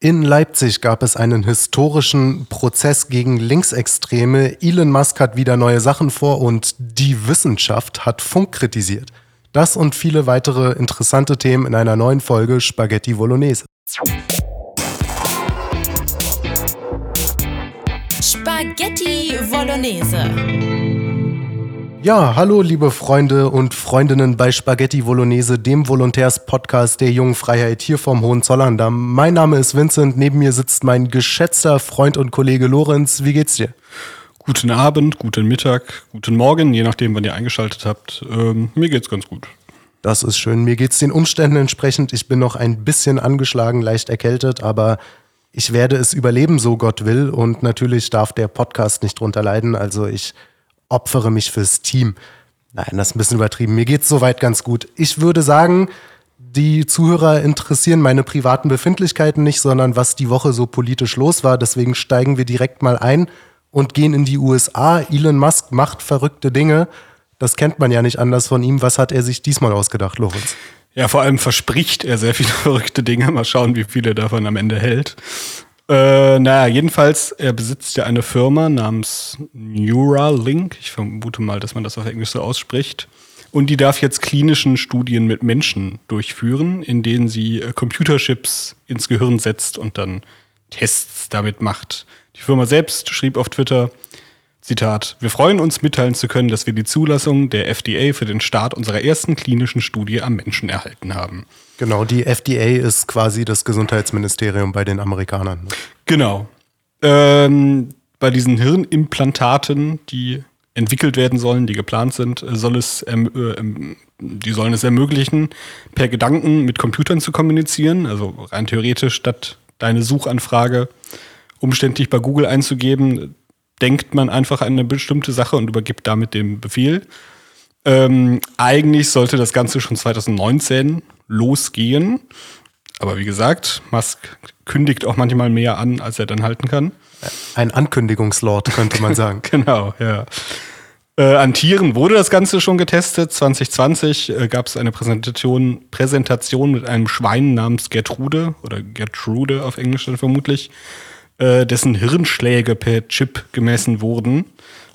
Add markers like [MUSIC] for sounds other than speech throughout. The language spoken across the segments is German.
In Leipzig gab es einen historischen Prozess gegen Linksextreme. Elon Musk hat wieder neue Sachen vor und die Wissenschaft hat Funk kritisiert. Das und viele weitere interessante Themen in einer neuen Folge Spaghetti Bolognese. Spaghetti Bolognese. Ja, hallo liebe Freunde und Freundinnen bei Spaghetti Bolognese, dem Volontärs-Podcast der jungen Freiheit hier vom Hohenzollern. Mein Name ist Vincent, neben mir sitzt mein geschätzter Freund und Kollege Lorenz. Wie geht's dir? Guten Abend, guten Mittag, guten Morgen, je nachdem, wann ihr eingeschaltet habt. Ähm, mir geht's ganz gut. Das ist schön. Mir geht's den Umständen entsprechend. Ich bin noch ein bisschen angeschlagen, leicht erkältet, aber ich werde es überleben, so Gott will. Und natürlich darf der Podcast nicht drunter leiden. Also ich opfere mich fürs Team. Nein, das ist ein bisschen übertrieben. Mir geht's soweit ganz gut. Ich würde sagen, die Zuhörer interessieren meine privaten Befindlichkeiten nicht, sondern was die Woche so politisch los war. Deswegen steigen wir direkt mal ein und gehen in die USA. Elon Musk macht verrückte Dinge. Das kennt man ja nicht anders von ihm. Was hat er sich diesmal ausgedacht, Lorenz? Ja, vor allem verspricht er sehr viele [LAUGHS] verrückte Dinge. Mal schauen, wie viele davon am Ende hält. Äh, naja, jedenfalls, er besitzt ja eine Firma namens Neuralink. Ich vermute mal, dass man das auf Englisch so ausspricht. Und die darf jetzt klinischen Studien mit Menschen durchführen, in denen sie äh, Computerchips ins Gehirn setzt und dann Tests damit macht. Die Firma selbst schrieb auf Twitter, Zitat, wir freuen uns mitteilen zu können, dass wir die Zulassung der FDA für den Start unserer ersten klinischen Studie am Menschen erhalten haben. Genau, die FDA ist quasi das Gesundheitsministerium bei den Amerikanern. Ne? Genau. Ähm, bei diesen Hirnimplantaten, die entwickelt werden sollen, die geplant sind, soll es, ähm, äh, die sollen es ermöglichen, per Gedanken mit Computern zu kommunizieren. Also rein theoretisch, statt deine Suchanfrage umständlich bei Google einzugeben, denkt man einfach an eine bestimmte Sache und übergibt damit den Befehl. Ähm, eigentlich sollte das Ganze schon 2019 losgehen. Aber wie gesagt, Musk kündigt auch manchmal mehr an, als er dann halten kann. Ein Ankündigungslord, könnte man [LAUGHS] sagen. genau, ja. Äh, an Tieren wurde das Ganze schon getestet. 2020 äh, gab es eine Präsentation, Präsentation mit einem Schwein namens Gertrude oder Gertrude auf Englisch dann vermutlich äh, dessen Hirnschläge per Chip gemessen wurden.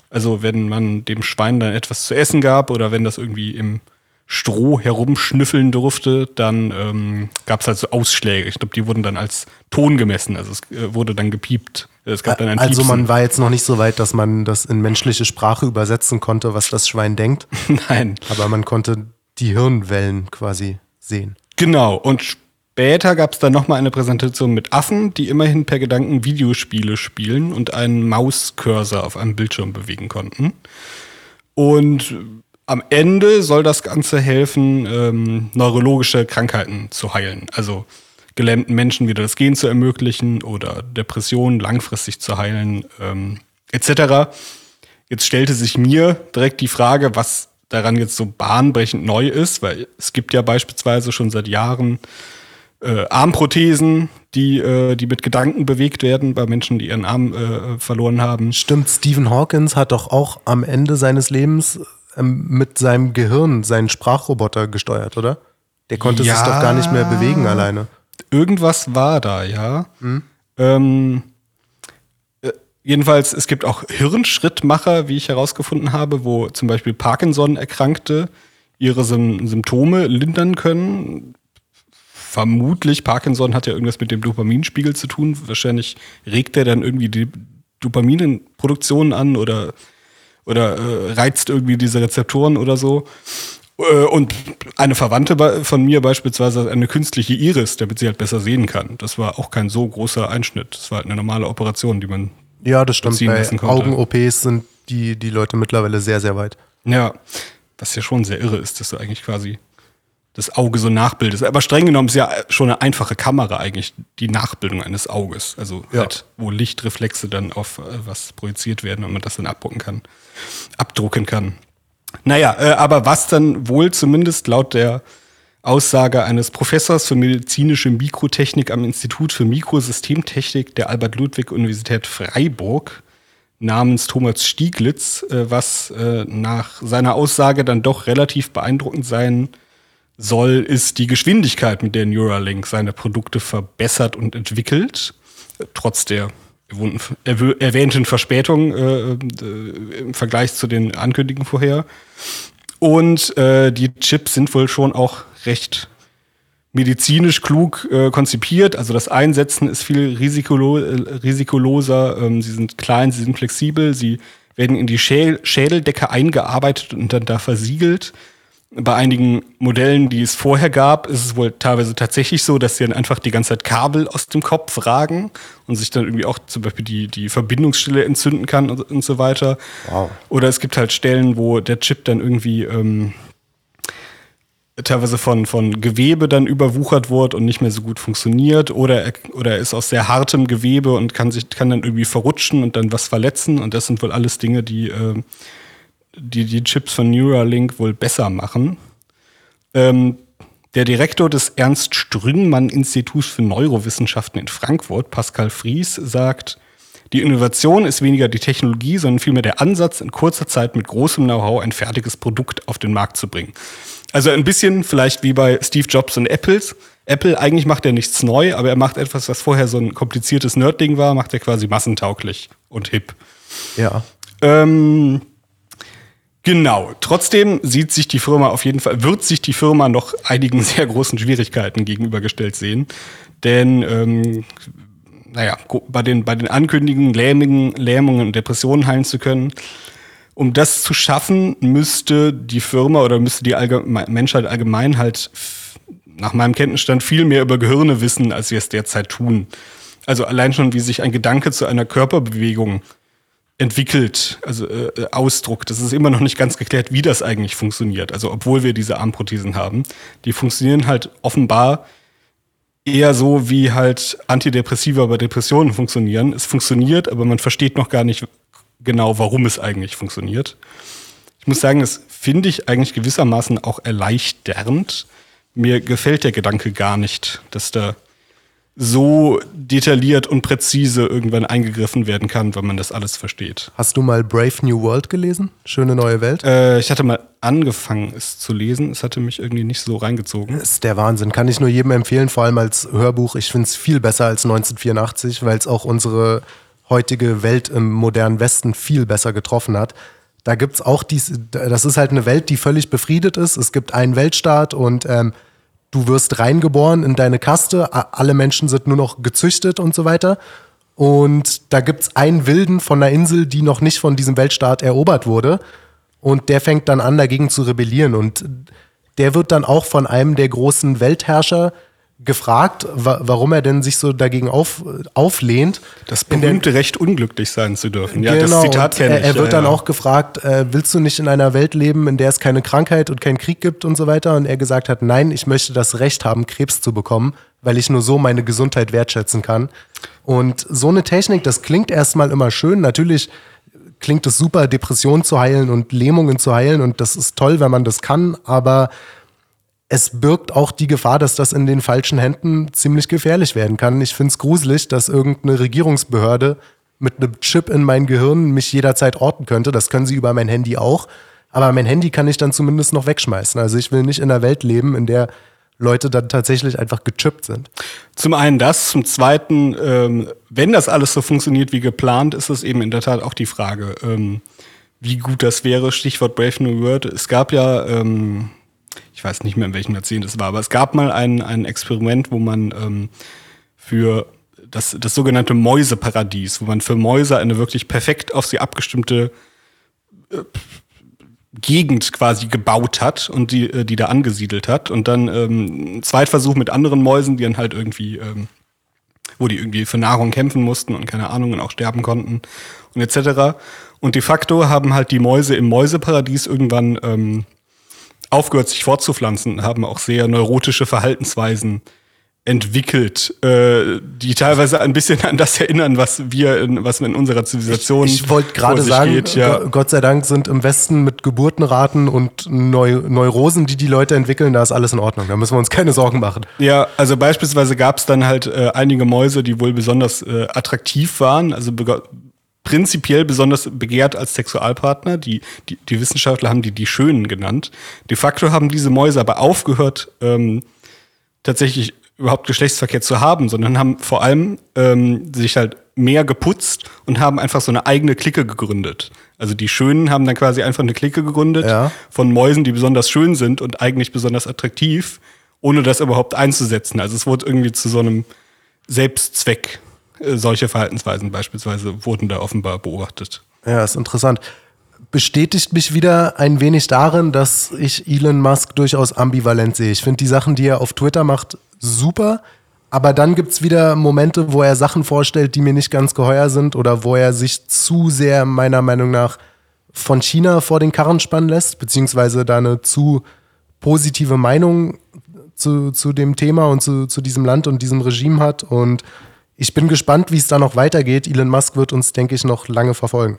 Also wenn man dem Schwein dann etwas zu essen gab oder wenn das irgendwie im Stroh herumschnüffeln durfte, dann ähm, gab es halt so Ausschläge. Ich glaube, die wurden dann als Ton gemessen. Also es äh, wurde dann gepiept. Es gab dann ein also Piepsen. man war jetzt noch nicht so weit, dass man das in menschliche Sprache übersetzen konnte, was das Schwein denkt. [LAUGHS] Nein. Aber man konnte die Hirnwellen quasi sehen. Genau. Und Später gab es dann nochmal eine Präsentation mit Affen, die immerhin per Gedanken Videospiele spielen und einen Mauscursor auf einem Bildschirm bewegen konnten. Und am Ende soll das Ganze helfen, ähm, neurologische Krankheiten zu heilen. Also gelähmten Menschen wieder das Gehen zu ermöglichen oder Depressionen langfristig zu heilen, ähm, etc. Jetzt stellte sich mir direkt die Frage, was daran jetzt so bahnbrechend neu ist, weil es gibt ja beispielsweise schon seit Jahren äh, Armprothesen, die, äh, die mit Gedanken bewegt werden bei Menschen, die ihren Arm äh, verloren haben. Stimmt, Stephen Hawkins hat doch auch am Ende seines Lebens mit seinem Gehirn seinen Sprachroboter gesteuert, oder? Der konnte ja, sich doch gar nicht mehr bewegen alleine. Irgendwas war da, ja. Hm? Ähm, äh, jedenfalls, es gibt auch Hirnschrittmacher, wie ich herausgefunden habe, wo zum Beispiel Parkinson-Erkrankte ihre Sym Symptome lindern können vermutlich, Parkinson hat ja irgendwas mit dem Dopaminspiegel zu tun. Wahrscheinlich regt er dann irgendwie die Dopaminproduktion an oder, oder äh, reizt irgendwie diese Rezeptoren oder so. Äh, und eine Verwandte von mir beispielsweise eine künstliche Iris, damit sie halt besser sehen kann. Das war auch kein so großer Einschnitt. Das war halt eine normale Operation, die man ja, das stimmt. Bei Augen-OPs sind die, die Leute mittlerweile sehr, sehr weit. Ja, was ja schon sehr irre ist, dass du eigentlich quasi das Auge so nachbildest. Aber streng genommen ist ja schon eine einfache Kamera eigentlich die Nachbildung eines Auges. Also ja. halt, wo Lichtreflexe dann auf äh, was projiziert werden und man das dann abdrucken kann. Abdrucken kann. Naja, äh, aber was dann wohl zumindest laut der Aussage eines Professors für medizinische Mikrotechnik am Institut für Mikrosystemtechnik der Albert-Ludwig-Universität Freiburg namens Thomas Stieglitz, äh, was äh, nach seiner Aussage dann doch relativ beeindruckend sein soll, ist die Geschwindigkeit, mit der Neuralink seine Produkte verbessert und entwickelt, trotz der erwähnten Verspätung äh, äh, im Vergleich zu den Ankündigungen vorher. Und äh, die Chips sind wohl schon auch recht medizinisch klug äh, konzipiert. Also das Einsetzen ist viel risikolo äh, risikoloser. Ähm, sie sind klein, sie sind flexibel, sie werden in die Schäl Schädeldecke eingearbeitet und dann da versiegelt. Bei einigen Modellen, die es vorher gab, ist es wohl teilweise tatsächlich so, dass sie dann einfach die ganze Zeit Kabel aus dem Kopf ragen und sich dann irgendwie auch zum Beispiel die, die Verbindungsstelle entzünden kann und, und so weiter. Wow. Oder es gibt halt Stellen, wo der Chip dann irgendwie ähm, teilweise von, von Gewebe dann überwuchert wird und nicht mehr so gut funktioniert oder er, oder er ist aus sehr hartem Gewebe und kann sich kann dann irgendwie verrutschen und dann was verletzen und das sind wohl alles Dinge, die äh, die, die Chips von Neuralink wohl besser machen. Ähm, der Direktor des Ernst Strüngmann Instituts für Neurowissenschaften in Frankfurt, Pascal Fries, sagt, die Innovation ist weniger die Technologie, sondern vielmehr der Ansatz, in kurzer Zeit mit großem Know-how ein fertiges Produkt auf den Markt zu bringen. Also ein bisschen vielleicht wie bei Steve Jobs und Apples. Apple, eigentlich macht er nichts neu, aber er macht etwas, was vorher so ein kompliziertes Nerdding war, macht er quasi massentauglich und hip. Ja. Ähm, genau. Trotzdem sieht sich die Firma auf jeden Fall, wird sich die Firma noch einigen [LAUGHS] sehr großen Schwierigkeiten gegenübergestellt sehen. Denn, ähm, naja, bei den, bei den Ankündigungen, Lähmungen, Lähmungen und Depressionen heilen zu können, um das zu schaffen, müsste die Firma oder müsste die Allgeme Menschheit allgemein halt nach meinem Kenntnisstand viel mehr über Gehirne wissen, als wir es derzeit tun. Also allein schon, wie sich ein Gedanke zu einer Körperbewegung entwickelt, also äh, ausdruckt. Das ist immer noch nicht ganz geklärt, wie das eigentlich funktioniert. Also obwohl wir diese Armprothesen haben, die funktionieren halt offenbar eher so, wie halt Antidepressiva bei Depressionen funktionieren. Es funktioniert, aber man versteht noch gar nicht, genau, warum es eigentlich funktioniert. Ich muss sagen, das finde ich eigentlich gewissermaßen auch erleichternd. Mir gefällt der Gedanke gar nicht, dass da so detailliert und präzise irgendwann eingegriffen werden kann, wenn man das alles versteht. Hast du mal Brave New World gelesen? Schöne neue Welt? Äh, ich hatte mal angefangen, es zu lesen. Es hatte mich irgendwie nicht so reingezogen. Das ist der Wahnsinn. Kann ich nur jedem empfehlen, vor allem als Hörbuch. Ich finde es viel besser als 1984, weil es auch unsere heutige Welt im modernen Westen viel besser getroffen hat. Da gibt es auch dies, das ist halt eine Welt, die völlig befriedet ist. Es gibt einen Weltstaat und ähm, du wirst reingeboren in deine Kaste. Alle Menschen sind nur noch gezüchtet und so weiter. Und da gibt es einen Wilden von einer Insel, die noch nicht von diesem Weltstaat erobert wurde. Und der fängt dann an, dagegen zu rebellieren. Und der wird dann auch von einem der großen Weltherrscher gefragt, wa warum er denn sich so dagegen auf, auflehnt. Das berühmte der, Recht, unglücklich sein zu dürfen. Ja, genau, das Zitat kenne ich. Er, wird ja, dann ja. auch gefragt, äh, willst du nicht in einer Welt leben, in der es keine Krankheit und keinen Krieg gibt und so weiter? Und er gesagt hat, nein, ich möchte das Recht haben, Krebs zu bekommen, weil ich nur so meine Gesundheit wertschätzen kann. Und so eine Technik, das klingt erstmal immer schön. Natürlich klingt es super, Depressionen zu heilen und Lähmungen zu heilen. Und das ist toll, wenn man das kann, aber es birgt auch die Gefahr, dass das in den falschen Händen ziemlich gefährlich werden kann. Ich finde es gruselig, dass irgendeine Regierungsbehörde mit einem Chip in mein Gehirn mich jederzeit orten könnte. Das können sie über mein Handy auch. Aber mein Handy kann ich dann zumindest noch wegschmeißen. Also ich will nicht in einer Welt leben, in der Leute dann tatsächlich einfach gechippt sind. Zum einen das, zum zweiten, ähm, wenn das alles so funktioniert wie geplant, ist es eben in der Tat auch die Frage, ähm, wie gut das wäre. Stichwort Brave New World. Es gab ja ähm, weiß nicht mehr, in welchem Jahrzehnt es war, aber es gab mal ein, ein Experiment, wo man ähm, für das, das sogenannte Mäuseparadies, wo man für Mäuse eine wirklich perfekt auf sie abgestimmte äh, Gegend quasi gebaut hat und die, äh, die da angesiedelt hat. Und dann ähm, Zweitversuch mit anderen Mäusen, die dann halt irgendwie, ähm, wo die irgendwie für Nahrung kämpfen mussten und keine Ahnung und auch sterben konnten und etc. Und de facto haben halt die Mäuse im Mäuseparadies irgendwann ähm, aufgehört, sich fortzupflanzen, haben auch sehr neurotische Verhaltensweisen entwickelt, äh, die teilweise ein bisschen an das erinnern, was wir, in, was in unserer Zivilisation. Ich, ich wollte gerade sagen, geht, ja. Gott sei Dank sind im Westen mit Geburtenraten und Neu Neurosen, die die Leute entwickeln, da ist alles in Ordnung. Da müssen wir uns keine Sorgen machen. Ja, also beispielsweise gab es dann halt äh, einige Mäuse, die wohl besonders äh, attraktiv waren. Also prinzipiell besonders begehrt als Sexualpartner. Die, die, die Wissenschaftler haben die die Schönen genannt. De facto haben diese Mäuse aber aufgehört, ähm, tatsächlich überhaupt Geschlechtsverkehr zu haben, sondern haben vor allem ähm, sich halt mehr geputzt und haben einfach so eine eigene Clique gegründet. Also die Schönen haben dann quasi einfach eine Clique gegründet Ja. von Mäusen, die besonders schön sind und eigentlich besonders attraktiv, ohne das überhaupt einzusetzen. Also es wurde irgendwie zu so einem Selbstzweck. Äh, Solche Verhaltensweisen beispielsweise wurden da offenbar beobachtet. Ja, ist interessant. Bestätigt mich wieder ein wenig darin, dass ich Elon Musk durchaus ambivalent sehe. Ich finde die Sachen, die er auf Twitter macht, super. Aber dann gibt's wieder Momente, wo er Sachen vorstellt, die mir nicht ganz geheuer sind oder wo er sich zu sehr, meiner Meinung nach, von China vor den Karren spannen lässt, beziehungsweise da eine zu positive Meinung zu, zu dem Thema und zu, zu diesem Land und diesem Regime hat. Und ich bin gespannt, wie es da noch weitergeht. Elon Musk wird uns, denke ich, noch lange verfolgen.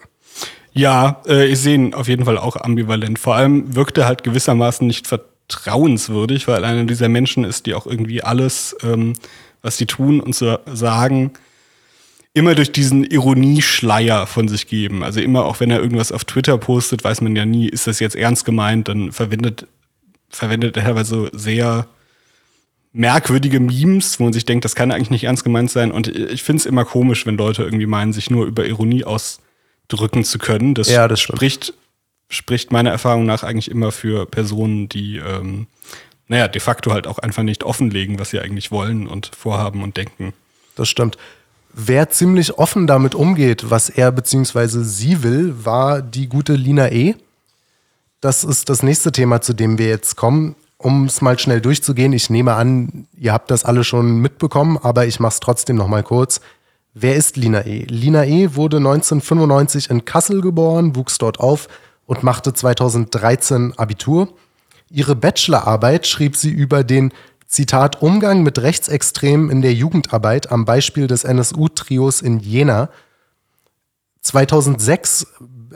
Ja, äh, ich sehe ihn auf jeden Fall auch ambivalent. Vor allem wirkt er halt gewissermaßen nicht vertrauenswürdig, weil einer dieser Menschen ist, die auch irgendwie alles, ähm, was die tun und so sagen, immer durch diesen Ironieschleier von sich geben. Also immer auch wenn er irgendwas auf Twitter postet, weiß man ja nie, ist das jetzt ernst gemeint, dann verwendet, verwendet er teilweise sehr merkwürdige Memes, wo man sich denkt, das kann eigentlich nicht ernst gemeint sein. Und ich finde es immer komisch, wenn Leute irgendwie meinen, sich nur über Ironie ausdrücken zu können. Das, Ja, das spricht, spricht meiner Erfahrung nach eigentlich immer für Personen, die, ähm, naja, de facto halt auch einfach nicht offenlegen, was sie eigentlich wollen und vorhaben und denken. Das stimmt. Wer ziemlich offen damit umgeht, was er bzw. sie will, war die gute Lina E. Das ist das nächste Thema, zu dem wir jetzt kommen. Um es mal schnell durchzugehen, ich nehme an, ihr habt das alle schon mitbekommen, aber ich mache es trotzdem noch mal kurz. Wer ist Lina E? Lina E wurde 1995 in Kassel geboren, wuchs dort auf und machte 2013 Abitur. Ihre Bachelorarbeit schrieb sie über den Zitat Umgang mit Rechtsextremen in der Jugendarbeit am Beispiel des NSU-Trios in Jena. 2006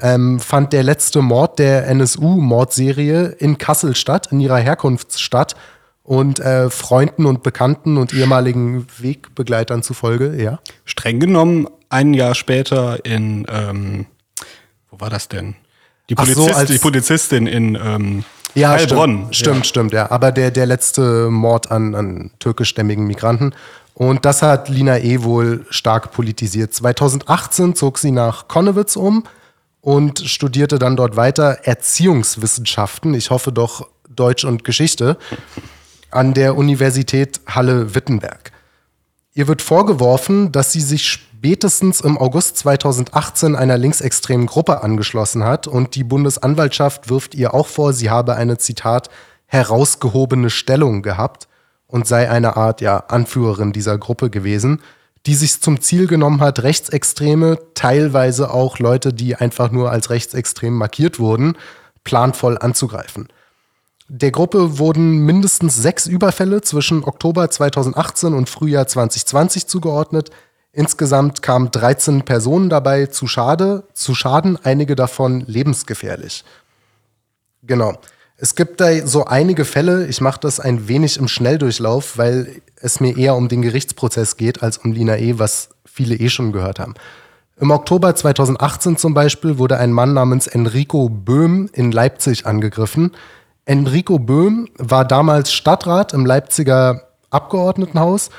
ähm, fand der letzte Mord der NSU-Mordserie in Kassel statt, in ihrer Herkunftsstadt. Und äh, Freunden und Bekannten und ehemaligen Wegbegleitern zufolge, ja. Streng genommen, ein Jahr später in, ähm, wo war das denn? Die, Ach so, Polizist, als- die Polizistin in ähm, Ja, Heilbronn. stimmt, stimmt, stimmt, ja. Aber der, der letzte Mord an, an türkischstämmigen Migranten. Und das hat Lina E. wohl stark politisiert. 2018 zog sie nach Konnewitz um und studierte dann dort weiter Erziehungswissenschaften. Ich hoffe doch Deutsch und Geschichte an der Universität Halle-Wittenberg. Ihr wird vorgeworfen, dass sie sich spätestens im August 2018 einer linksextremen Gruppe angeschlossen hat und die Bundesanwaltschaft wirft ihr auch vor, sie habe eine Zitat herausgehobene Stellung gehabt und sei eine Art ja Anführerin dieser Gruppe gewesen, die sich zum Ziel genommen hat, Rechtsextreme, teilweise auch Leute, die einfach nur als rechtsextrem markiert wurden, planvoll anzugreifen. Der Gruppe wurden mindestens sechs Überfälle zwischen Oktober 2018 und Frühjahr 2020 zugeordnet. Insgesamt kamen 13 Personen dabei zu, Schade, zu Schaden, einige davon lebensgefährlich. Genau. Es gibt da so einige Fälle, ich mache das ein wenig im Schnelldurchlauf, weil es mir eher um den Gerichtsprozess geht als um Lina E., was viele eh schon gehört haben. Im Oktober 2018 zum Beispiel wurde ein Mann namens Enrico Böhm in Leipzig angegriffen. Enrico Böhm war damals Stadtrat im Leipziger Abgeordnetenhaus.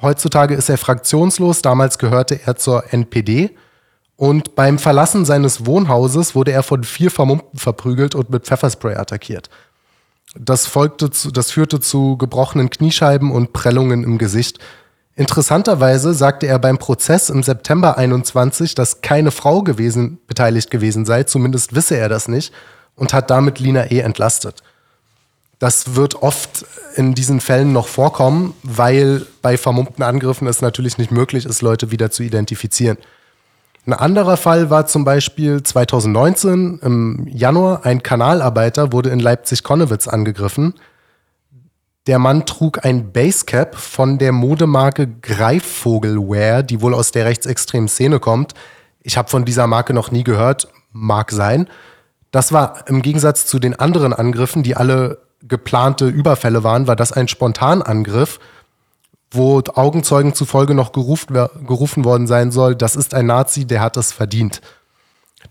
Heutzutage ist er fraktionslos. Damals gehörte er zur NPD. Und beim Verlassen seines Wohnhauses wurde er von vier Vermummten verprügelt und mit Pfefferspray attackiert. Das, folgte zu, das führte zu gebrochenen Kniescheiben und Prellungen im Gesicht. Interessanterweise sagte er beim Prozess im September 21, dass keine Frau gewesen, beteiligt gewesen sei, zumindest wisse er das nicht, und hat damit Lina E. entlastet. Das wird oft in diesen Fällen noch vorkommen, weil bei vermummten Angriffen es natürlich nicht möglich ist, Leute wieder zu identifizieren. Ein anderer Fall war zum Beispiel 2019 im Januar. Ein Kanalarbeiter wurde in Leipzig-Konnewitz angegriffen. Der Mann trug ein Basecap von der Modemarke Greifvogelwear, die wohl aus der rechtsextremen Szene kommt. Ich habe von dieser Marke noch nie gehört, mag sein. Das war im Gegensatz zu den anderen Angriffen, die alle geplante Überfälle waren, war das ein Spontanangriff, wo Augenzeugen zufolge noch gerufen, gerufen worden sein soll, das ist ein Nazi, der hat es verdient.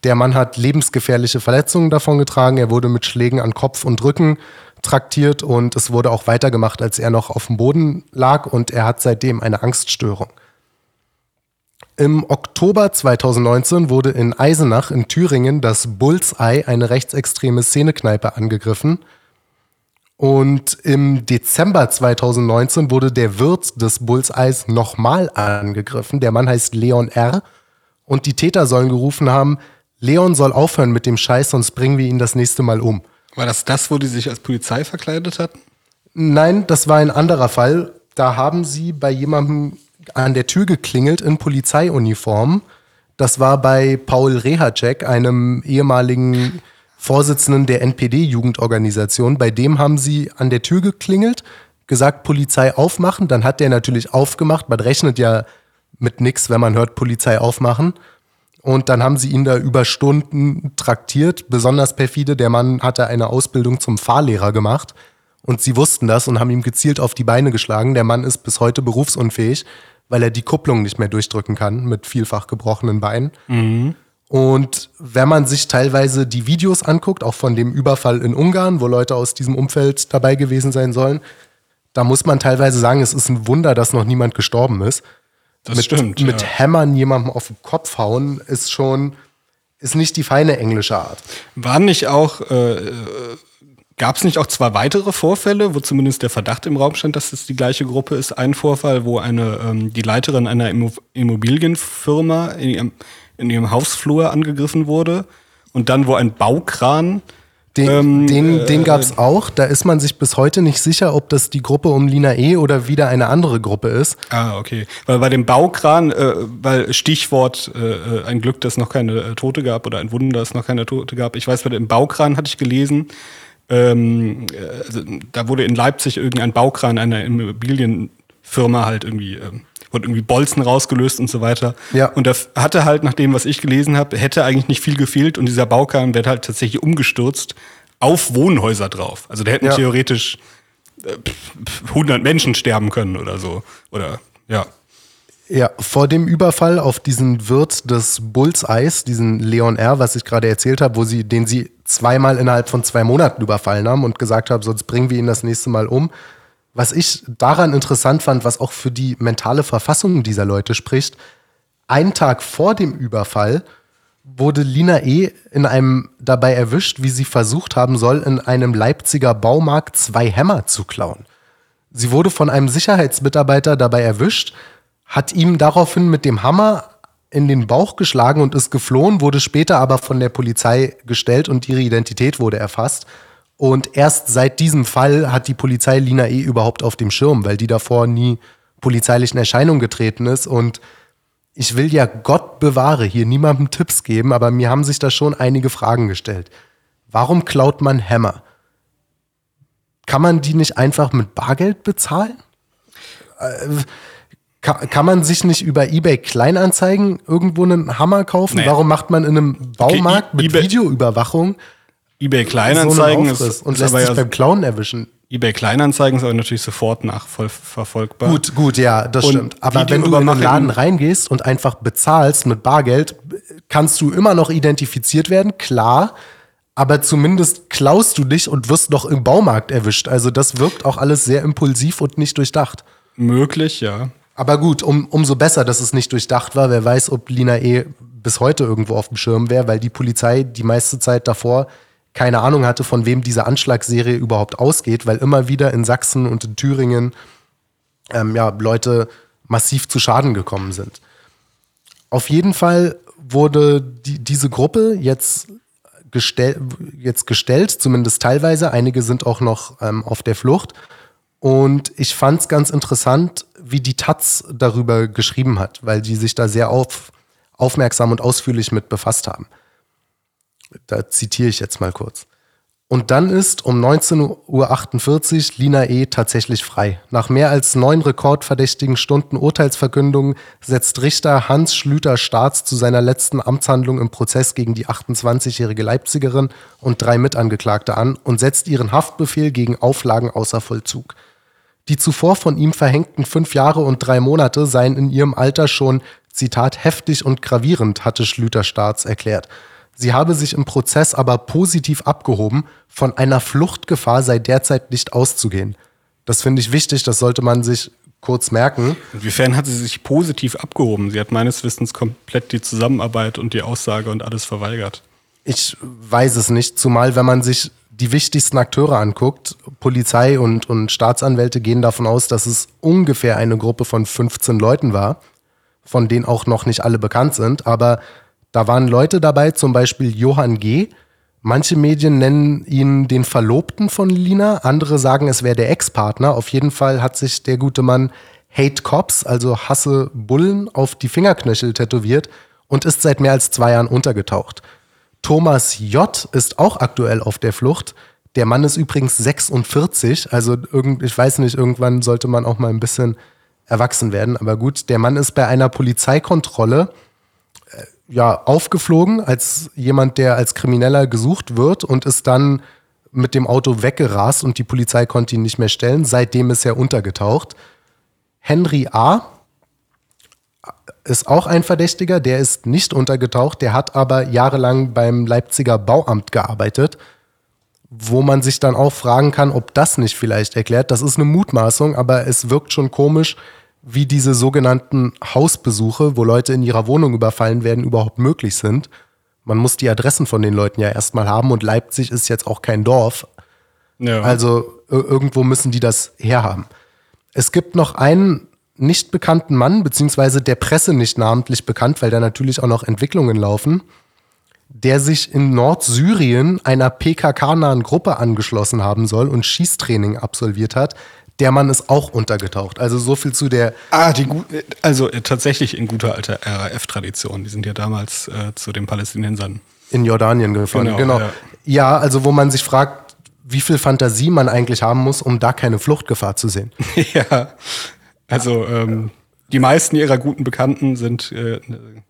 Der Mann hat lebensgefährliche Verletzungen davongetragen, er wurde mit Schlägen an Kopf und Rücken traktiert und es wurde auch weitergemacht, als er noch auf dem Boden lag und er hat seitdem eine Angststörung. Im Oktober 2019 wurde in Eisenach in Thüringen das Bullseye, eine rechtsextreme Szenekneipe, angegriffen. Und im Dezember 2019 wurde der Wirt des Bullseyes nochmal angegriffen. Der Mann heißt Leon R. Und die Täter sollen gerufen haben, Leon soll aufhören mit dem Scheiß, sonst bringen wir ihn das nächste Mal um. War das das, wo die sich als Polizei verkleidet hatten? Nein, das war ein anderer Fall. Da haben sie bei jemandem an der Tür geklingelt in Polizeiuniform. Das war bei Paul Rehacek, einem ehemaligen Vorsitzenden der NPD-Jugendorganisation. Bei dem haben sie an der Tür geklingelt, gesagt, Polizei aufmachen. Dann hat der natürlich aufgemacht. Man rechnet ja mit nichts, wenn man hört, Polizei aufmachen. Und dann haben sie ihn da über Stunden traktiert. Besonders perfide, der Mann hatte eine Ausbildung zum Fahrlehrer gemacht. Und sie wussten das und haben ihm gezielt auf die Beine geschlagen. Der Mann ist bis heute berufsunfähig weil er die Kupplung nicht mehr durchdrücken kann mit vielfach gebrochenen Beinen. Mhm. Und wenn man sich teilweise die Videos anguckt, auch von dem Überfall in Ungarn, wo Leute aus diesem Umfeld dabei gewesen sein sollen, da muss man teilweise sagen, es ist ein Wunder, dass noch niemand gestorben ist. Das mit, stimmt. Mit ja. Hämmern jemandem auf den Kopf hauen ist schon, ist nicht die feine englische Art. Waren nicht auch äh, Gab es nicht auch zwei weitere Vorfälle, wo zumindest der Verdacht im Raum stand, dass es die gleiche Gruppe ist? Ein Vorfall, wo eine ähm, die Leiterin einer Immobilienfirma in ihrem, in ihrem Hausflur angegriffen wurde und dann, wo ein Baukran den, ähm, den, den gab es auch. Da ist man sich bis heute nicht sicher, ob das die Gruppe um Lina E. oder wieder eine andere Gruppe ist. Ah, okay. Weil bei dem Baukran, äh, weil Stichwort äh, äh ein Glück, dass es noch keine äh, Tote gab oder ein Wunder, dass es noch keine Tote gab. Ich weiß, bei dem Baukran hatte ich gelesen, ähm, also, da wurde in Leipzig irgendein Baukran einer Immobilienfirma halt irgendwie, ähm, wurde irgendwie Bolzen rausgelöst und so weiter. Ja. Und da hatte halt, nach dem, was ich gelesen habe, hätte eigentlich nicht viel gefehlt und dieser Baukran wird halt tatsächlich umgestürzt auf Wohnhäuser drauf. Also da hätten Ja. theoretisch äh, 100 Menschen sterben können oder so. Oder, ja. Ja, vor dem Überfall auf diesen Wirt des Bullseyes, diesen Leon R., was ich gerade erzählt habe, wo sie, den sie zweimal innerhalb von zwei Monaten überfallen haben und gesagt haben, sonst bringen wir ihn das nächste Mal um. Was ich daran interessant fand, was auch für die mentale Verfassung dieser Leute spricht, einen Tag vor dem Überfall wurde Lina E. in einem dabei erwischt, wie sie versucht haben soll, in einem Leipziger Baumarkt zwei Hämmer zu klauen. Sie wurde von einem Sicherheitsmitarbeiter dabei erwischt, hat ihm daraufhin mit dem Hammer in den Bauch geschlagen und ist geflohen, wurde später aber von der Polizei gestellt und ihre Identität wurde erfasst. Und erst seit diesem Fall hat die Polizei Lina E. überhaupt auf dem Schirm, weil die davor nie polizeilich in Erscheinung getreten ist. Und ich will ja Gott bewahre hier niemandem Tipps geben, aber mir haben sich da schon einige Fragen gestellt. Warum klaut man Hämmer? Kann man die nicht einfach mit Bargeld bezahlen? Äh, kann, kann man sich nicht über eBay Kleinanzeigen irgendwo einen Hammer kaufen? Nee. Warum macht man in einem Baumarkt Okay, mit eBay- Videoüberwachung eBay so Kleinanzeigen einen ist, und ist lässt sich ja, beim Klauen erwischen? eBay Kleinanzeigen ist aber natürlich sofort nachverfolgbar. Gut, gut, ja, das Und stimmt. Aber wenn du in den Laden reingehst und einfach bezahlst mit Bargeld, kannst du immer noch identifiziert werden, klar. Aber zumindest klaust du dich und wirst noch im Baumarkt erwischt. Also das wirkt auch alles sehr impulsiv und nicht durchdacht. Möglich, ja. Aber gut, um, umso besser, dass es nicht durchdacht war. Wer weiß, ob Lina E. bis heute irgendwo auf dem Schirm wäre, weil die Polizei die meiste Zeit davor keine Ahnung hatte, von wem diese Anschlagsserie überhaupt ausgeht, weil immer wieder in Sachsen und in Thüringen ähm, ja, Leute massiv zu Schaden gekommen sind. Auf jeden Fall wurde die, diese Gruppe jetzt, gestell, jetzt gestellt, zumindest teilweise. Einige sind auch noch ähm, auf der Flucht. Und ich fand es ganz interessant, wie die Taz darüber geschrieben hat, weil die sich da sehr auf, aufmerksam und ausführlich mit befasst haben. Da zitiere ich jetzt mal kurz. Und dann ist um 19.48 Uhr Lina E. tatsächlich frei. Nach mehr als neun rekordverdächtigen Stunden Urteilsverkündung setzt Richter Hans Schlüter-Staats zu seiner letzten Amtshandlung im Prozess gegen die 28-jährige Leipzigerin und drei Mitangeklagte an und setzt ihren Haftbefehl gegen Auflagen außer Vollzug. Die zuvor von ihm verhängten fünf Jahre und drei Monate seien in ihrem Alter schon, Zitat, heftig und gravierend, hatte Schlüter Staats erklärt. Sie habe sich im Prozess aber positiv abgehoben, von einer Fluchtgefahr sei derzeit nicht auszugehen. Das finde ich wichtig, das sollte man sich kurz merken. Inwiefern hat sie sich positiv abgehoben? Sie hat meines Wissens komplett die Zusammenarbeit und die Aussage und alles verweigert. Ich weiß es nicht, zumal wenn man sich die wichtigsten Akteure anguckt, Polizei und, und Staatsanwälte gehen davon aus, dass es ungefähr eine Gruppe von 15 Leuten war, von denen auch noch nicht alle bekannt sind. Aber da waren Leute dabei, zum Beispiel Johann G., Manche Medien nennen ihn den Verlobten von Lina, andere sagen, es wäre der Ex-Partner. Auf jeden Fall hat sich der gute Mann Hate Cops, also Hasse Bullen, auf die Fingerknöchel tätowiert und ist seit mehr als zwei Jahren untergetaucht. Thomas J. ist auch aktuell auf der Flucht. Der Mann ist übrigens 46, also irgend, ich weiß nicht, irgendwann sollte man auch mal ein bisschen erwachsen werden. Aber gut, der Mann ist bei einer Polizeikontrolle ja, aufgeflogen als jemand, der als Krimineller gesucht wird und ist dann mit dem Auto weggerast und die Polizei konnte ihn nicht mehr stellen. Seitdem ist er untergetaucht. Henry A. ist auch ein Verdächtiger, der ist nicht untergetaucht, der hat aber jahrelang beim Leipziger Bauamt gearbeitet, wo man sich dann auch fragen kann, ob das nicht vielleicht erklärt. Das ist eine Mutmaßung, aber es wirkt schon komisch, wie diese sogenannten Hausbesuche, wo Leute in ihrer Wohnung überfallen werden, überhaupt möglich sind. Man muss die Adressen von den Leuten ja erstmal haben und Leipzig ist jetzt auch kein Dorf. Ja. Also irgendwo müssen die das herhaben. Es gibt noch einen nicht bekannten Mann, beziehungsweise der Presse nicht namentlich bekannt, weil da natürlich auch noch Entwicklungen laufen, der sich in Nordsyrien einer PKK-nahen Gruppe angeschlossen haben soll und Schießtraining absolviert hat der Mann ist auch untergetaucht. Also so viel zu der. Ah, die also äh, tatsächlich in guter alter RAF-Tradition. Die sind ja damals äh, zu den Palästinensern in Jordanien gefahren. Genau. genau. Ja. ja, also wo man sich fragt, wie viel Fantasie man eigentlich haben muss, um da keine Fluchtgefahr zu sehen. [LAUGHS] ja, also ähm, die meisten ihrer guten Bekannten sind, äh,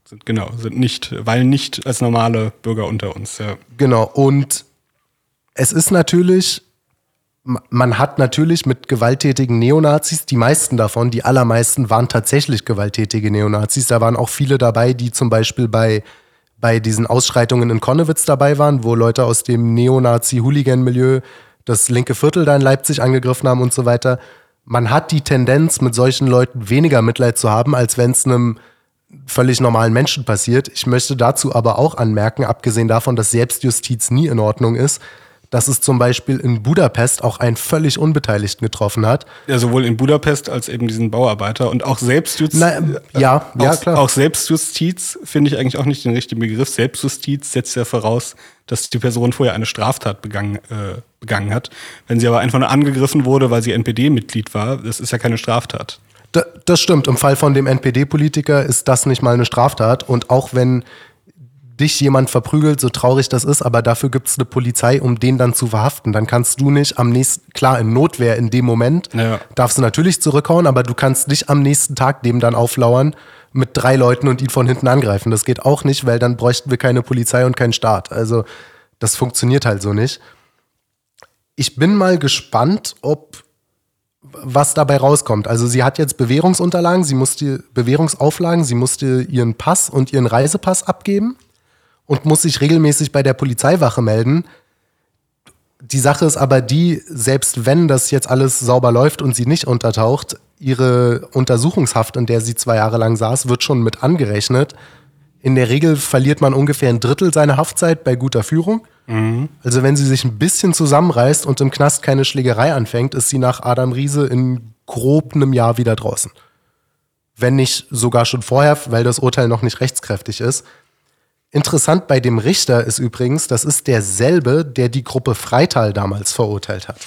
sind genau sind nicht, weil nicht als normale Bürger unter uns. Ja. Genau. Und es ist natürlich man hat natürlich mit gewalttätigen Neonazis, die meisten davon, die allermeisten waren tatsächlich gewalttätige Neonazis. Da waren auch viele dabei, die zum Beispiel bei, bei diesen Ausschreitungen in Konnewitz dabei waren, wo Leute aus dem Neonazi-Hooligan-Milieu das linke Viertel da in Leipzig angegriffen haben und so weiter. Man hat die Tendenz, mit solchen Leuten weniger Mitleid zu haben, als wenn es einem völlig normalen Menschen passiert. Ich möchte dazu aber auch anmerken, abgesehen davon, dass Selbstjustiz nie in Ordnung ist, dass es zum Beispiel in Budapest auch einen völlig Unbeteiligten getroffen hat. Ja, sowohl in Budapest als eben diesen Bauarbeiter und auch Selbstjustiz. Na, ja, auch, ja, klar. Auch Selbstjustiz finde ich eigentlich auch nicht den richtigen Begriff. Selbstjustiz setzt ja voraus, dass die Person vorher eine Straftat begangen, äh, begangen hat. Wenn sie aber einfach nur angegriffen wurde, weil sie NPD-Mitglied war, das ist ja keine Straftat. das stimmt. Im Fall von dem NPD-Politiker ist das nicht mal eine Straftat. Und auch wenn dich jemand verprügelt, so traurig das ist, aber dafür gibt es eine Polizei, um den dann zu verhaften. Dann kannst du nicht am nächsten, klar, in Notwehr in dem Moment, ja. darfst du natürlich zurückhauen, aber du kannst nicht am nächsten Tag dem dann auflauern mit drei Leuten und ihn von hinten angreifen. Das geht auch nicht, weil dann bräuchten wir keine Polizei und keinen Staat. Also das funktioniert halt so nicht. Ich bin mal gespannt, ob was dabei rauskommt. Also sie hat jetzt Bewährungsunterlagen, sie musste Bewährungsauflagen, sie musste ihren Pass und ihren Reisepass abgeben und muss sich regelmäßig bei der Polizeiwache melden. Die Sache ist aber die, selbst wenn das jetzt alles sauber läuft und sie nicht untertaucht, ihre Untersuchungshaft, in der sie zwei Jahre lang saß, wird schon mit angerechnet. In der Regel verliert man ungefähr ein Drittel seiner Haftzeit bei guter Führung. Mhm. Also wenn sie sich ein bisschen zusammenreißt und im Knast keine Schlägerei anfängt, ist sie nach Adam Riese in grob einem Jahr wieder draußen. Wenn nicht sogar schon vorher, weil das Urteil noch nicht rechtskräftig ist. Interessant bei dem Richter ist übrigens, das ist derselbe, der die Gruppe Freital damals verurteilt hat.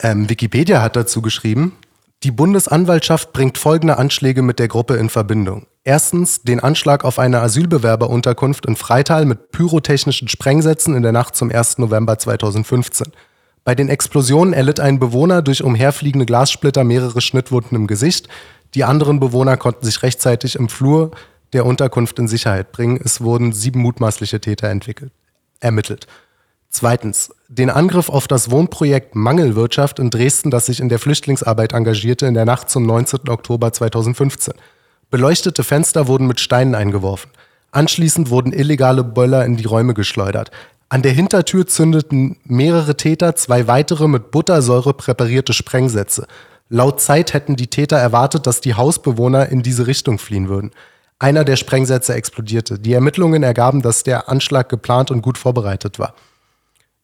Ähm, Wikipedia hat dazu geschrieben, die Bundesanwaltschaft bringt folgende Anschläge mit der Gruppe in Verbindung. Erstens den Anschlag auf eine Asylbewerberunterkunft in Freital mit pyrotechnischen Sprengsätzen in der Nacht zum 1. November 2015. Bei den Explosionen erlitt ein Bewohner durch umherfliegende Glassplitter mehrere Schnittwunden im Gesicht. Die anderen Bewohner konnten sich rechtzeitig im Flur der Unterkunft in Sicherheit bringen. Es wurden sieben mutmaßliche Täter entwickelt, ermittelt. Zweitens, den Angriff auf das Wohnprojekt Mangelwirtschaft in Dresden, das sich in der Flüchtlingsarbeit engagierte, in der Nacht zum 19. Oktober 2015. Beleuchtete Fenster wurden mit Steinen eingeworfen. Anschließend wurden illegale Böller in die Räume geschleudert. An der Hintertür zündeten mehrere Täter zwei weitere mit Buttersäure präparierte Sprengsätze. Laut Zeit hätten die Täter erwartet, dass die Hausbewohner in diese Richtung fliehen würden. Einer der Sprengsätze explodierte. Die Ermittlungen ergaben, dass der Anschlag geplant und gut vorbereitet war.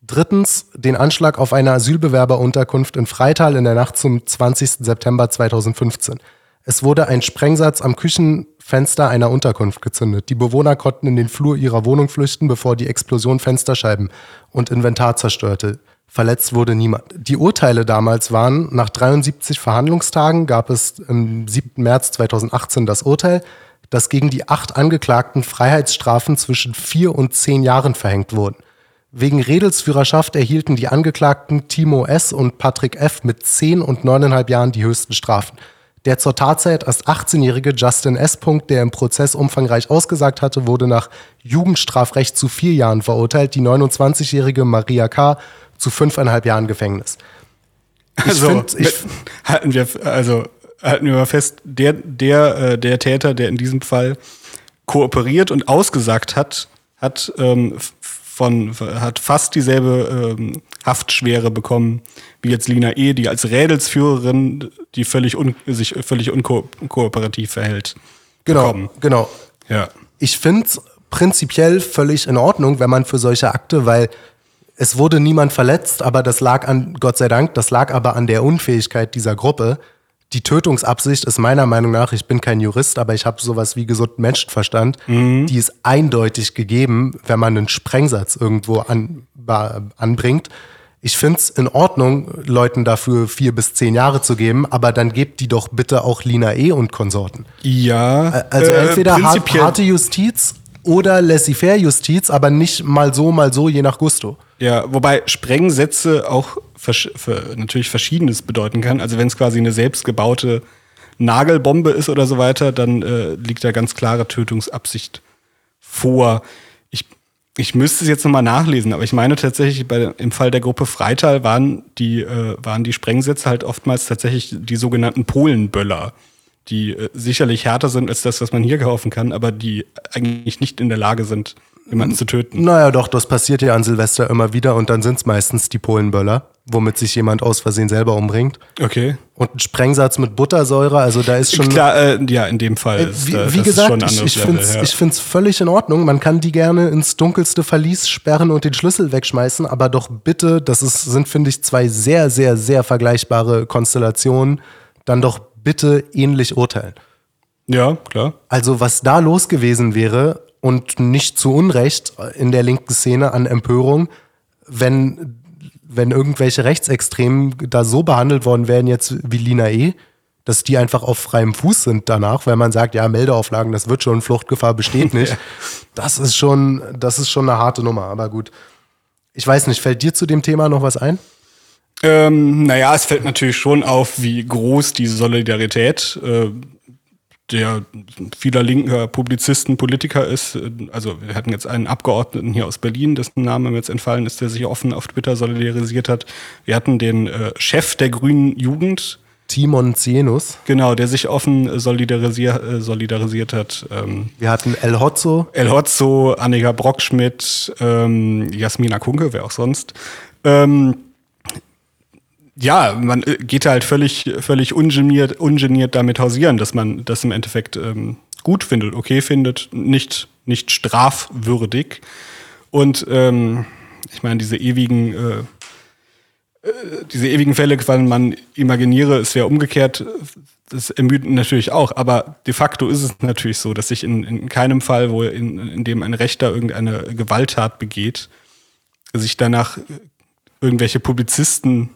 Drittens den Anschlag auf eine Asylbewerberunterkunft in Freital in der Nacht zum 20. September 2015. Es wurde ein Sprengsatz am Küchenfenster einer Unterkunft gezündet. Die Bewohner konnten in den Flur ihrer Wohnung flüchten, bevor die Explosion Fensterscheiben und Inventar zerstörte. Verletzt wurde niemand. Die Urteile damals waren, nach 73 Verhandlungstagen gab es im 7. März 2018 das Urteil, dass gegen die acht Angeklagten Freiheitsstrafen zwischen vier und zehn Jahren verhängt wurden. Wegen Redelsführerschaft erhielten die Angeklagten Timo S. und Patrick F. mit zehn und neuneinhalb Jahren die höchsten Strafen. Der zur Tatzeit erst 18-jährige Justin S. der im Prozess umfangreich ausgesagt hatte, wurde nach Jugendstrafrecht zu vier Jahren verurteilt, die 29-jährige Maria K. zu fünfeinhalb Jahren Gefängnis. Ich also, find, ich, halten wir, also halten wir mal fest, der, der, äh, der Täter, der in diesem Fall kooperiert und ausgesagt hat, hat, ähm, von, hat fast dieselbe ähm, Haftschwere bekommen wie jetzt Lina E., die als Rädelsführerin, die völlig un, sich völlig unkooperativ verhält. Genau, bekommen. genau. Ja. Ich finde es prinzipiell völlig in Ordnung, wenn man für solche Akte, weil es wurde niemand verletzt, aber das lag an, Gott sei Dank, das lag aber an der Unfähigkeit dieser Gruppe, die Tötungsabsicht ist meiner Meinung nach, ich bin kein Jurist, aber ich habe sowas wie gesunden Menschenverstand, mhm. die ist eindeutig gegeben, wenn man einen Sprengsatz irgendwo an, anbringt. Ich finde es in Ordnung, Leuten dafür vier bis zehn Jahre zu geben, aber dann gebt die doch bitte auch Lina E. und Konsorten. Ja. Also äh, entweder harte Justiz oder Laissez-faire-Justiz, aber nicht mal so, mal so, je nach Gusto. Ja, wobei Sprengsätze auch vers natürlich Verschiedenes bedeuten kann. Also wenn es quasi eine selbstgebaute Nagelbombe ist oder so weiter, dann äh, liegt da ganz klare Tötungsabsicht vor. Ich, ich müsste es jetzt nochmal nachlesen, aber ich meine tatsächlich, bei, im Fall der Gruppe Freital waren die, äh, waren die Sprengsätze halt oftmals tatsächlich die sogenannten Polenböller die äh, sicherlich härter sind als das, was man hier kaufen kann, aber die eigentlich nicht in der Lage sind, jemanden zu töten. Naja, doch, das passiert ja an Silvester immer wieder und dann sind es meistens die Polenböller, womit sich jemand aus Versehen selber umbringt. Okay. Und ein Sprengsatz mit Buttersäure, also da ist schon. Klar, äh, ja, in dem Fall. Äh, ist, wie, äh, wie gesagt, ich, ich finde es ja. völlig in Ordnung. Man kann die gerne ins dunkelste Verlies sperren und den Schlüssel wegschmeißen, aber doch bitte, das ist, sind, finde ich, zwei sehr, sehr, sehr vergleichbare Konstellationen, dann doch bitte ähnlich urteilen. Ja, klar. Also was da los gewesen wäre und nicht zu Unrecht in der linken Szene an Empörung, wenn, wenn irgendwelche Rechtsextremen da so behandelt worden wären jetzt wie Lina E., dass die einfach auf freiem Fuß sind danach, weil man sagt, ja, Meldeauflagen, das wird schon, Fluchtgefahr besteht [LAUGHS] nicht. das ist schon, das ist schon eine harte Nummer, aber gut. Ich weiß nicht, fällt dir zu dem Thema noch was ein? Ähm, naja, es fällt natürlich schon auf, wie groß die Solidarität äh, der vieler linker Publizisten, Politiker ist. Also wir hatten jetzt einen Abgeordneten hier aus Berlin, dessen Name mir jetzt entfallen ist, der sich offen auf Twitter solidarisiert hat. Wir hatten den äh, Chef der Grünen Jugend. Timon Zienus. Genau, der sich offen solidarisier, äh, solidarisiert hat. Ähm, wir hatten El Hotzo. El Hotzo, Annika Brockschmidt, ähm, Jasmina Kunke, wer auch sonst. Ähm, ja, man äh, geht halt völlig, völlig ungeniert, ungeniert damit hausieren, dass man das im Endeffekt ähm, gut findet, okay findet, nicht, nicht strafwürdig. Und ähm, ich meine, diese ewigen, äh, äh, diese ewigen Fälle, weil man imaginiere, es wäre umgekehrt, das ermüdet natürlich auch, aber de facto ist es natürlich so, dass sich in, in keinem Fall, wo in, in dem ein Rechter irgendeine Gewalttat begeht, sich danach irgendwelche Publizisten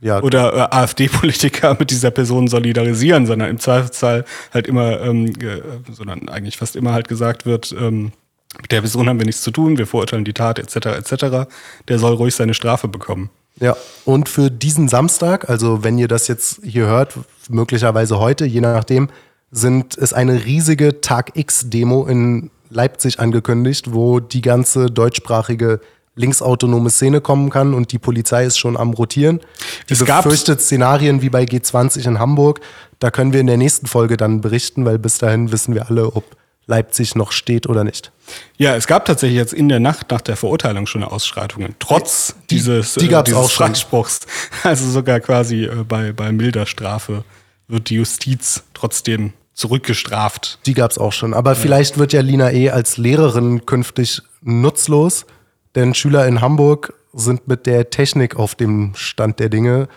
ja. oder äh, AfD-Politiker mit dieser Person solidarisieren, sondern im Zweifelsfall halt immer, ähm, äh, sondern eigentlich fast immer halt gesagt wird, ähm, mit der Person haben wir nichts zu tun, wir verurteilen die Tat etc. etc. Der soll ruhig seine Strafe bekommen. Ja, und für diesen Samstag, also wenn ihr das jetzt hier hört, möglicherweise heute, je nachdem, sind es eine riesige Tag X-Demo in Leipzig angekündigt, wo die ganze deutschsprachige linksautonome Szene kommen kann und die Polizei ist schon am Rotieren. Die Es gab- befürchtet Szenarien wie bei G20 in Hamburg. Da können wir in der nächsten Folge dann berichten, weil bis dahin wissen wir alle, ob Leipzig noch steht oder nicht. Ja, es gab tatsächlich jetzt in der Nacht nach der Verurteilung schon Ausschreitungen, trotz Die- dieses, die äh, dieses auch. Freispruchs. [LAUGHS] Also sogar quasi äh, bei, bei milder Strafe wird die Justiz trotzdem zurückgestraft. Die gab es auch schon. Aber vielleicht wird ja Lina E. als Lehrerin künftig nutzlos, denn Schüler in Hamburg sind mit der Technik auf dem Stand der Dinge.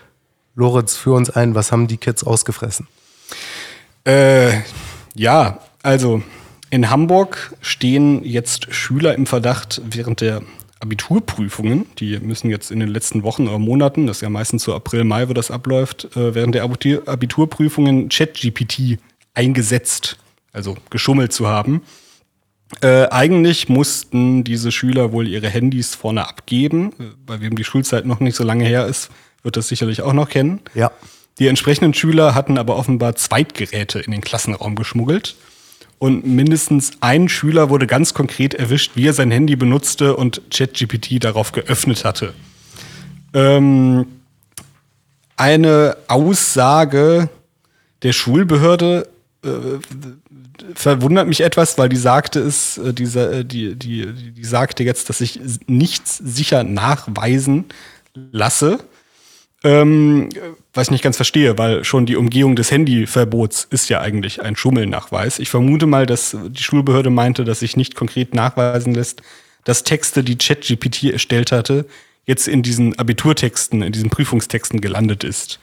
Lorenz, führ uns ein, was haben die Kids ausgefressen? Äh, ja, also in Hamburg stehen jetzt Schüler im Verdacht während der Abiturprüfungen, die müssen jetzt in den letzten Wochen oder Monaten, das ist ja meistens so April, Mai, wo das abläuft, äh, während der Abitur Abiturprüfungen ChatGPT eingesetzt, also geschummelt zu haben. Äh, eigentlich mussten diese Schüler wohl ihre Handys vorne abgeben. Äh, Bei wem die Schulzeit noch nicht so lange her ist, wird das sicherlich auch noch kennen. Ja. Die entsprechenden Schüler hatten aber offenbar Zweitgeräte in den Klassenraum geschmuggelt. Und mindestens ein Schüler wurde ganz konkret erwischt, wie er sein Handy benutzte und ChatGPT darauf geöffnet hatte. Ähm, eine Aussage der Schulbehörde äh, verwundert mich etwas, weil die sagte es, äh, dieser, äh, die, die, die, die sagte jetzt, dass sich nichts sicher nachweisen lasse. Ähm, was ich nicht ganz verstehe, weil schon die Umgehung des Handyverbots ist ja eigentlich ein Schummelnachweis. Ich vermute mal, dass die Schulbehörde meinte, dass sich nicht konkret nachweisen lässt, dass Texte, die ChatGPT erstellt hatte, jetzt in diesen Abiturtexten, in diesen Prüfungstexten gelandet ist.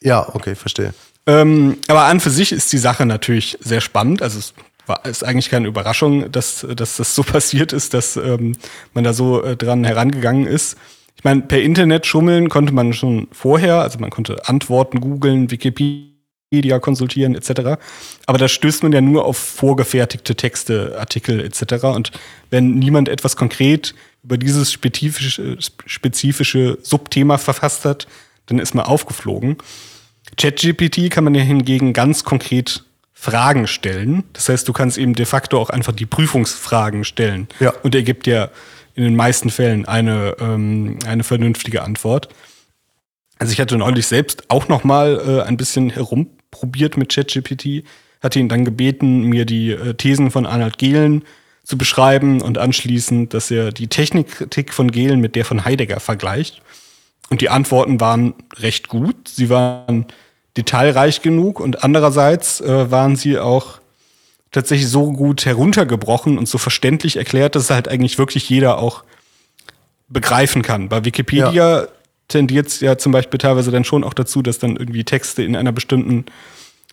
Ja, okay, verstehe. Ähm, aber an für sich ist die Sache natürlich sehr spannend. Also es war, ist eigentlich keine Überraschung, dass, dass das so [LAUGHS] passiert ist, dass ähm, man da so äh, dran herangegangen ist. Ich meine, per Internet schummeln konnte man schon vorher, also man konnte Antworten googeln, Wikipedia konsultieren etc. Aber da stößt man ja nur auf vorgefertigte Texte, Artikel etc. Und wenn niemand etwas konkret über dieses spezifische, spezifische Subthema verfasst hat, dann ist man aufgeflogen. ChatGPT kann man ja hingegen ganz konkret Fragen stellen. Das heißt, du kannst eben de facto auch einfach die Prüfungsfragen stellen. Ja. Und er gibt dir in den meisten Fällen eine, ähm, eine vernünftige Antwort. Also ich hatte neulich selbst auch noch mal äh, ein bisschen herumprobiert mit ChatGPT, hatte ihn dann gebeten, mir die äh, Thesen von Arnold Gehlen zu beschreiben und anschließend, dass er die Technikkritik von Gehlen mit der von Heidegger vergleicht. Und die Antworten waren recht gut. Sie waren detailreich genug und andererseits äh, waren sie auch tatsächlich so gut heruntergebrochen und so verständlich erklärt, dass es halt eigentlich wirklich jeder auch begreifen kann. Bei Wikipedia Ja. tendiert es ja zum Beispiel teilweise dann schon auch dazu, dass dann irgendwie Texte in einer bestimmten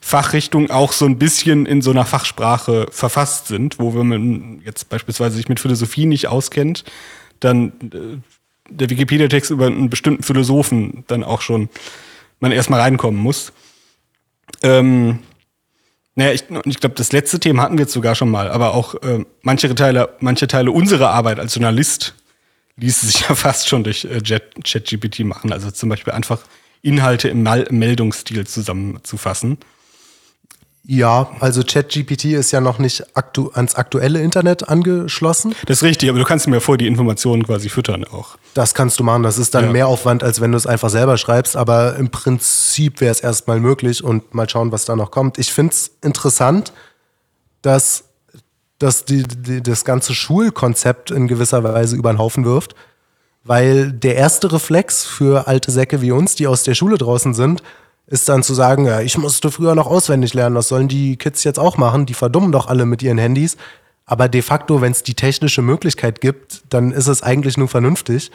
Fachrichtung auch so ein bisschen in so einer Fachsprache verfasst sind, wo wenn man jetzt beispielsweise sich mit Philosophie nicht auskennt, dann äh, der Wikipedia-Text über einen bestimmten Philosophen dann auch schon man erstmal reinkommen muss. Ähm, naja, ich, ich glaube, das letzte Thema hatten wir jetzt sogar schon mal, aber auch äh, manche, Teile, manche Teile unserer Arbeit als Journalist ließen sich [LAUGHS] ja fast schon durch äh, ChatGPT machen. Also zum Beispiel einfach Inhalte im Meldungsstil zusammenzufassen. Ja, also ChatGPT ist ja noch nicht aktu ans aktuelle Internet angeschlossen. Das ist richtig, aber du kannst mir vor die Informationen quasi füttern auch. Das kannst du machen. Das ist dann Ja. mehr Aufwand, als wenn du es einfach selber schreibst. Aber im Prinzip wäre es erstmal möglich und mal schauen, was da noch kommt. Ich finde es interessant, dass, dass die, die, das ganze Schulkonzept in gewisser Weise über den Haufen wirft. Weil der erste Reflex für alte Säcke wie uns, die aus der Schule draußen sind, ist dann zu sagen, ja, ich musste früher noch auswendig lernen, das sollen die Kids jetzt auch machen, die verdummen doch alle mit ihren Handys. Aber de facto, wenn es die technische Möglichkeit gibt, dann ist es eigentlich nur vernünftig.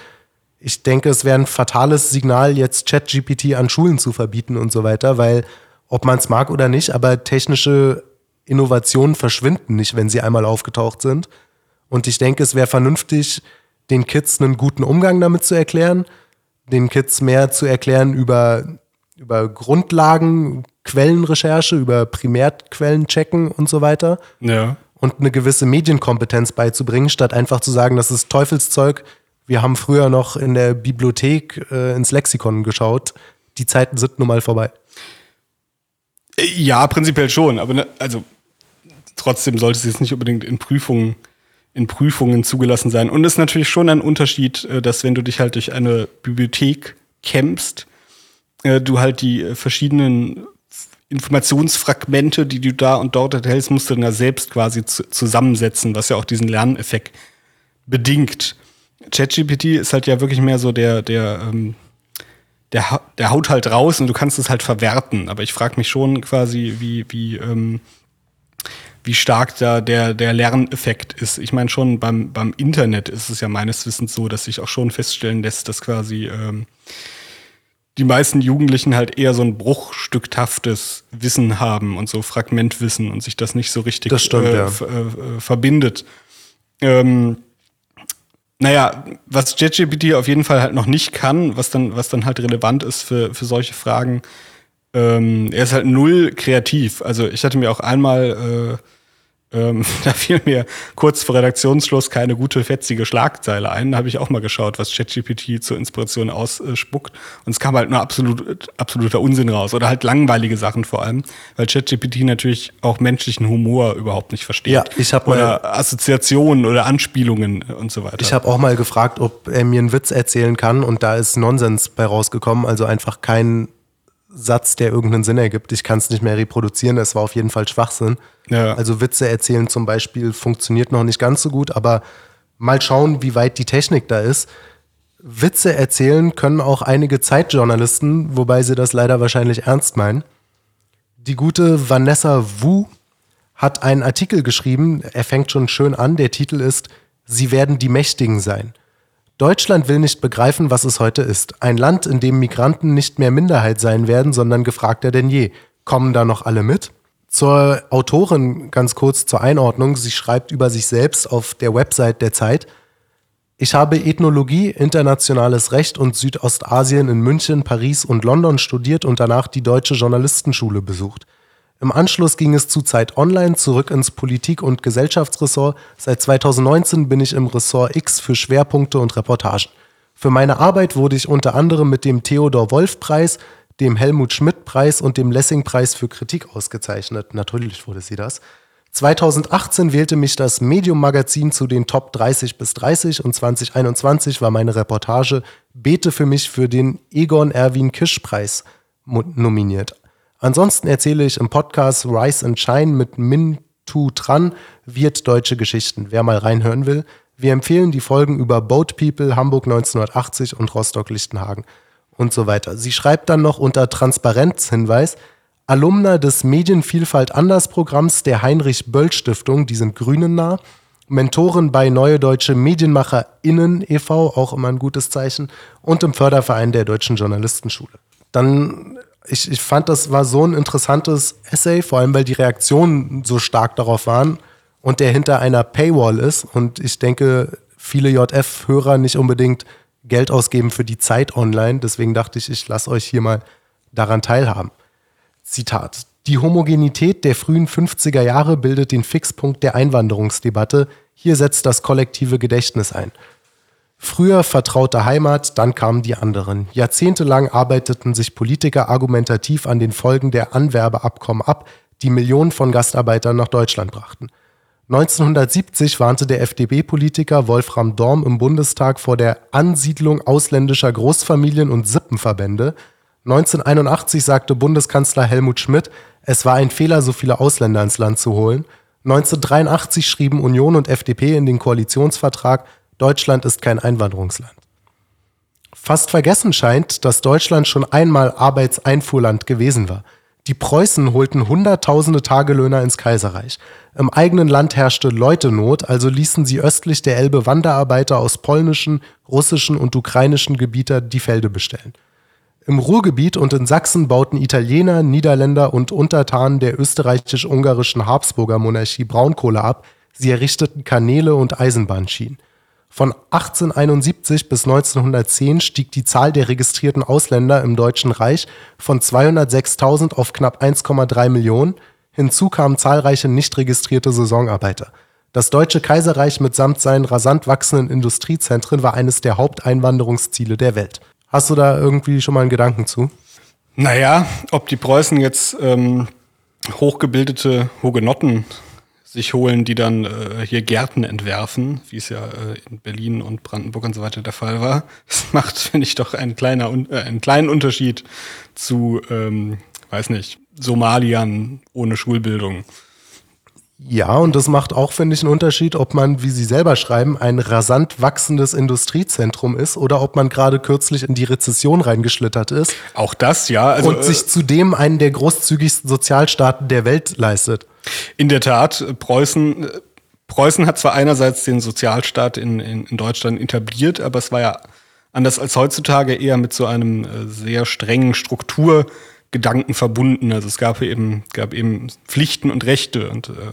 Ich denke, es wäre ein fatales Signal, jetzt ChatGPT an Schulen zu verbieten und so weiter, weil ob man es mag oder nicht, aber technische Innovationen verschwinden nicht, wenn sie einmal aufgetaucht sind. Und ich denke, es wäre vernünftig, den Kids einen guten Umgang damit zu erklären, den Kids mehr zu erklären über, über Grundlagen, Quellenrecherche, über Primärquellen checken und so weiter Ja. und eine gewisse Medienkompetenz beizubringen, statt einfach zu sagen, das ist Teufelszeug. Wir haben früher noch in der Bibliothek äh, ins Lexikon geschaut. Die Zeiten sind nun mal vorbei. Ja, prinzipiell schon, aber ne, also trotzdem sollte es jetzt nicht unbedingt in Prüfungen in Prüfungen zugelassen sein. Und es ist natürlich schon ein Unterschied, äh, dass wenn du dich halt durch eine Bibliothek kämpfst, äh, du halt die äh, verschiedenen Informationsfragmente, die du da und dort erhältst, musst du dann ja selbst quasi zusammensetzen, was ja auch diesen Lerneffekt bedingt. ChatGPT ist halt ja wirklich mehr so der, der, ähm, der, der haut halt raus und du kannst es halt verwerten. Aber ich frage mich schon quasi, wie, wie, ähm, wie stark da der, der Lerneffekt ist. Ich meine, schon beim, beim Internet ist es ja meines Wissens so, dass sich auch schon feststellen lässt, dass quasi ähm, die meisten Jugendlichen halt eher so ein bruchstückhaftes Wissen haben und so Fragmentwissen und sich das nicht so richtig stimmt, äh, ja. äh, verbindet. Ähm, naja, was JetGPT auf jeden Fall halt noch nicht kann, was dann, was dann halt relevant ist für, für solche Fragen, ähm, er ist halt null kreativ. Also ich hatte mir auch einmal äh, ähm, [LAUGHS] da fiel mir kurz vor Redaktionsschluss keine gute, fetzige Schlagzeile ein. Da habe ich auch mal geschaut, was ChatGPT zur Inspiration ausspuckt. Und es kam halt nur absolut, absoluter Unsinn raus. Oder halt langweilige Sachen vor allem, weil ChatGPT natürlich auch menschlichen Humor überhaupt nicht versteht. Ja, ich habe Oder Assoziationen oder Anspielungen und so weiter. Ich habe auch mal gefragt, ob er mir einen Witz erzählen kann und da ist Nonsens bei rausgekommen. Also einfach kein Satz, der irgendeinen Sinn ergibt. Ich kann es nicht mehr reproduzieren. Es war auf jeden Fall Schwachsinn. Ja. Also Witze erzählen zum Beispiel funktioniert noch nicht ganz so gut, aber mal schauen, wie weit die Technik da ist. Witze erzählen können auch einige Zeitjournalisten, wobei sie das leider wahrscheinlich ernst meinen. Die gute Vanessa Wu hat einen Artikel geschrieben, er fängt schon schön an, der Titel ist Sie werden die Mächtigen sein. Deutschland will nicht begreifen, was es heute ist. Ein Land, in dem Migranten nicht mehr Minderheit sein werden, sondern gefragter denn je. Kommen da noch alle mit? Zur Autorin ganz kurz zur Einordnung. Sie schreibt über sich selbst auf der Website der Zeit. Ich habe Ethnologie, internationales Recht und Südostasien in München, Paris und London studiert und danach die Deutsche Journalistenschule besucht. Im Anschluss ging es zu Zeit Online zurück ins Politik- und Gesellschaftsressort. Seit 2019 bin ich im Ressort X für Schwerpunkte und Reportagen. Für meine Arbeit wurde ich unter anderem mit dem Theodor Wolf Preis, dem Helmut Schmidt Preis und dem Lessing Preis für Kritik ausgezeichnet. Natürlich wurde sie das. 2018 wählte mich das Medium Magazin zu den Top 30 bis 30 und 2021 war meine Reportage Bete für mich für den Egon Erwin Kisch Preis nominiert. Ansonsten erzähle ich im Podcast Rise and Shine mit Min Tu Tran Wirt Deutsche Geschichten. Wer mal reinhören will, wir empfehlen die Folgen über Boat People, Hamburg 1980 und Rostock-Lichtenhagen und so weiter. Sie schreibt dann noch unter Transparenzhinweis, Alumna des Medienvielfalt Anders Programms der Heinrich Böll Stiftung, die sind Grünen nah, Mentorin bei Neue Deutsche MedienmacherInnen e.V., auch immer ein gutes Zeichen, und im Förderverein der Deutschen Journalistenschule. Dann ich, ich fand, das war so ein interessantes Essay, vor allem weil die Reaktionen so stark darauf waren und der hinter einer Paywall ist. Und ich denke, viele JF-Hörer nicht unbedingt Geld ausgeben für die Zeit online. Deswegen dachte ich, ich lasse euch hier mal daran teilhaben. Zitat. Die Homogenität der frühen 50er Jahre bildet den Fixpunkt der Einwanderungsdebatte. Hier setzt das kollektive Gedächtnis ein. Früher vertraute Heimat, dann kamen die anderen. Jahrzehntelang arbeiteten sich Politiker argumentativ an den Folgen der Anwerbeabkommen ab, die Millionen von Gastarbeitern nach Deutschland brachten. 1970 warnte der FDP-Politiker Wolfram Dorm im Bundestag vor der Ansiedlung ausländischer Großfamilien und Sippenverbände. 1981 sagte Bundeskanzler Helmut Schmidt, es war ein Fehler, so viele Ausländer ins Land zu holen. 1983 schrieben Union und FDP in den Koalitionsvertrag, Deutschland ist kein Einwanderungsland. Fast vergessen scheint, dass Deutschland schon einmal Arbeitseinfuhrland gewesen war. Die Preußen holten Hunderttausende Tagelöhner ins Kaiserreich. Im eigenen Land herrschte Leutenot, also ließen sie östlich der Elbe Wanderarbeiter aus polnischen, russischen und ukrainischen Gebieten die Felde bestellen. Im Ruhrgebiet und in Sachsen bauten Italiener, Niederländer und Untertanen der österreichisch-ungarischen Habsburger Monarchie Braunkohle ab, sie errichteten Kanäle und Eisenbahnschienen. Von 1871 bis 1910 stieg die Zahl der registrierten Ausländer im Deutschen Reich von 206.000 auf knapp 1,3 Millionen, hinzu kamen zahlreiche nicht registrierte Saisonarbeiter. Das Deutsche Kaiserreich mitsamt seinen rasant wachsenden Industriezentren war eines der Haupteinwanderungsziele der Welt. Hast du da irgendwie schon mal einen Gedanken zu? Naja, ob die Preußen jetzt ähm, hochgebildete Hugenotten sich holen, die dann äh, hier Gärten entwerfen, wie es ja äh, in Berlin und Brandenburg und so weiter der Fall war. Das [LAUGHS] macht, finde ich, doch einen, kleiner, äh, einen kleinen Unterschied zu, ähm, weiß nicht, Somaliern ohne Schulbildung. Ja, und das macht auch, finde ich, einen Unterschied, ob man, wie Sie selber schreiben, ein rasant wachsendes Industriezentrum ist oder ob man gerade kürzlich in die Rezession reingeschlittert ist. Auch das, ja. Also, und sich zudem einen der großzügigsten Sozialstaaten der Welt leistet. In der Tat, Preußen, Preußen hat zwar einerseits den Sozialstaat in, in, in Deutschland etabliert, aber es war ja anders als heutzutage eher mit so einem äh, sehr strengen Struktur Gedanken verbunden. Also es gab eben, gab eben Pflichten und Rechte und äh,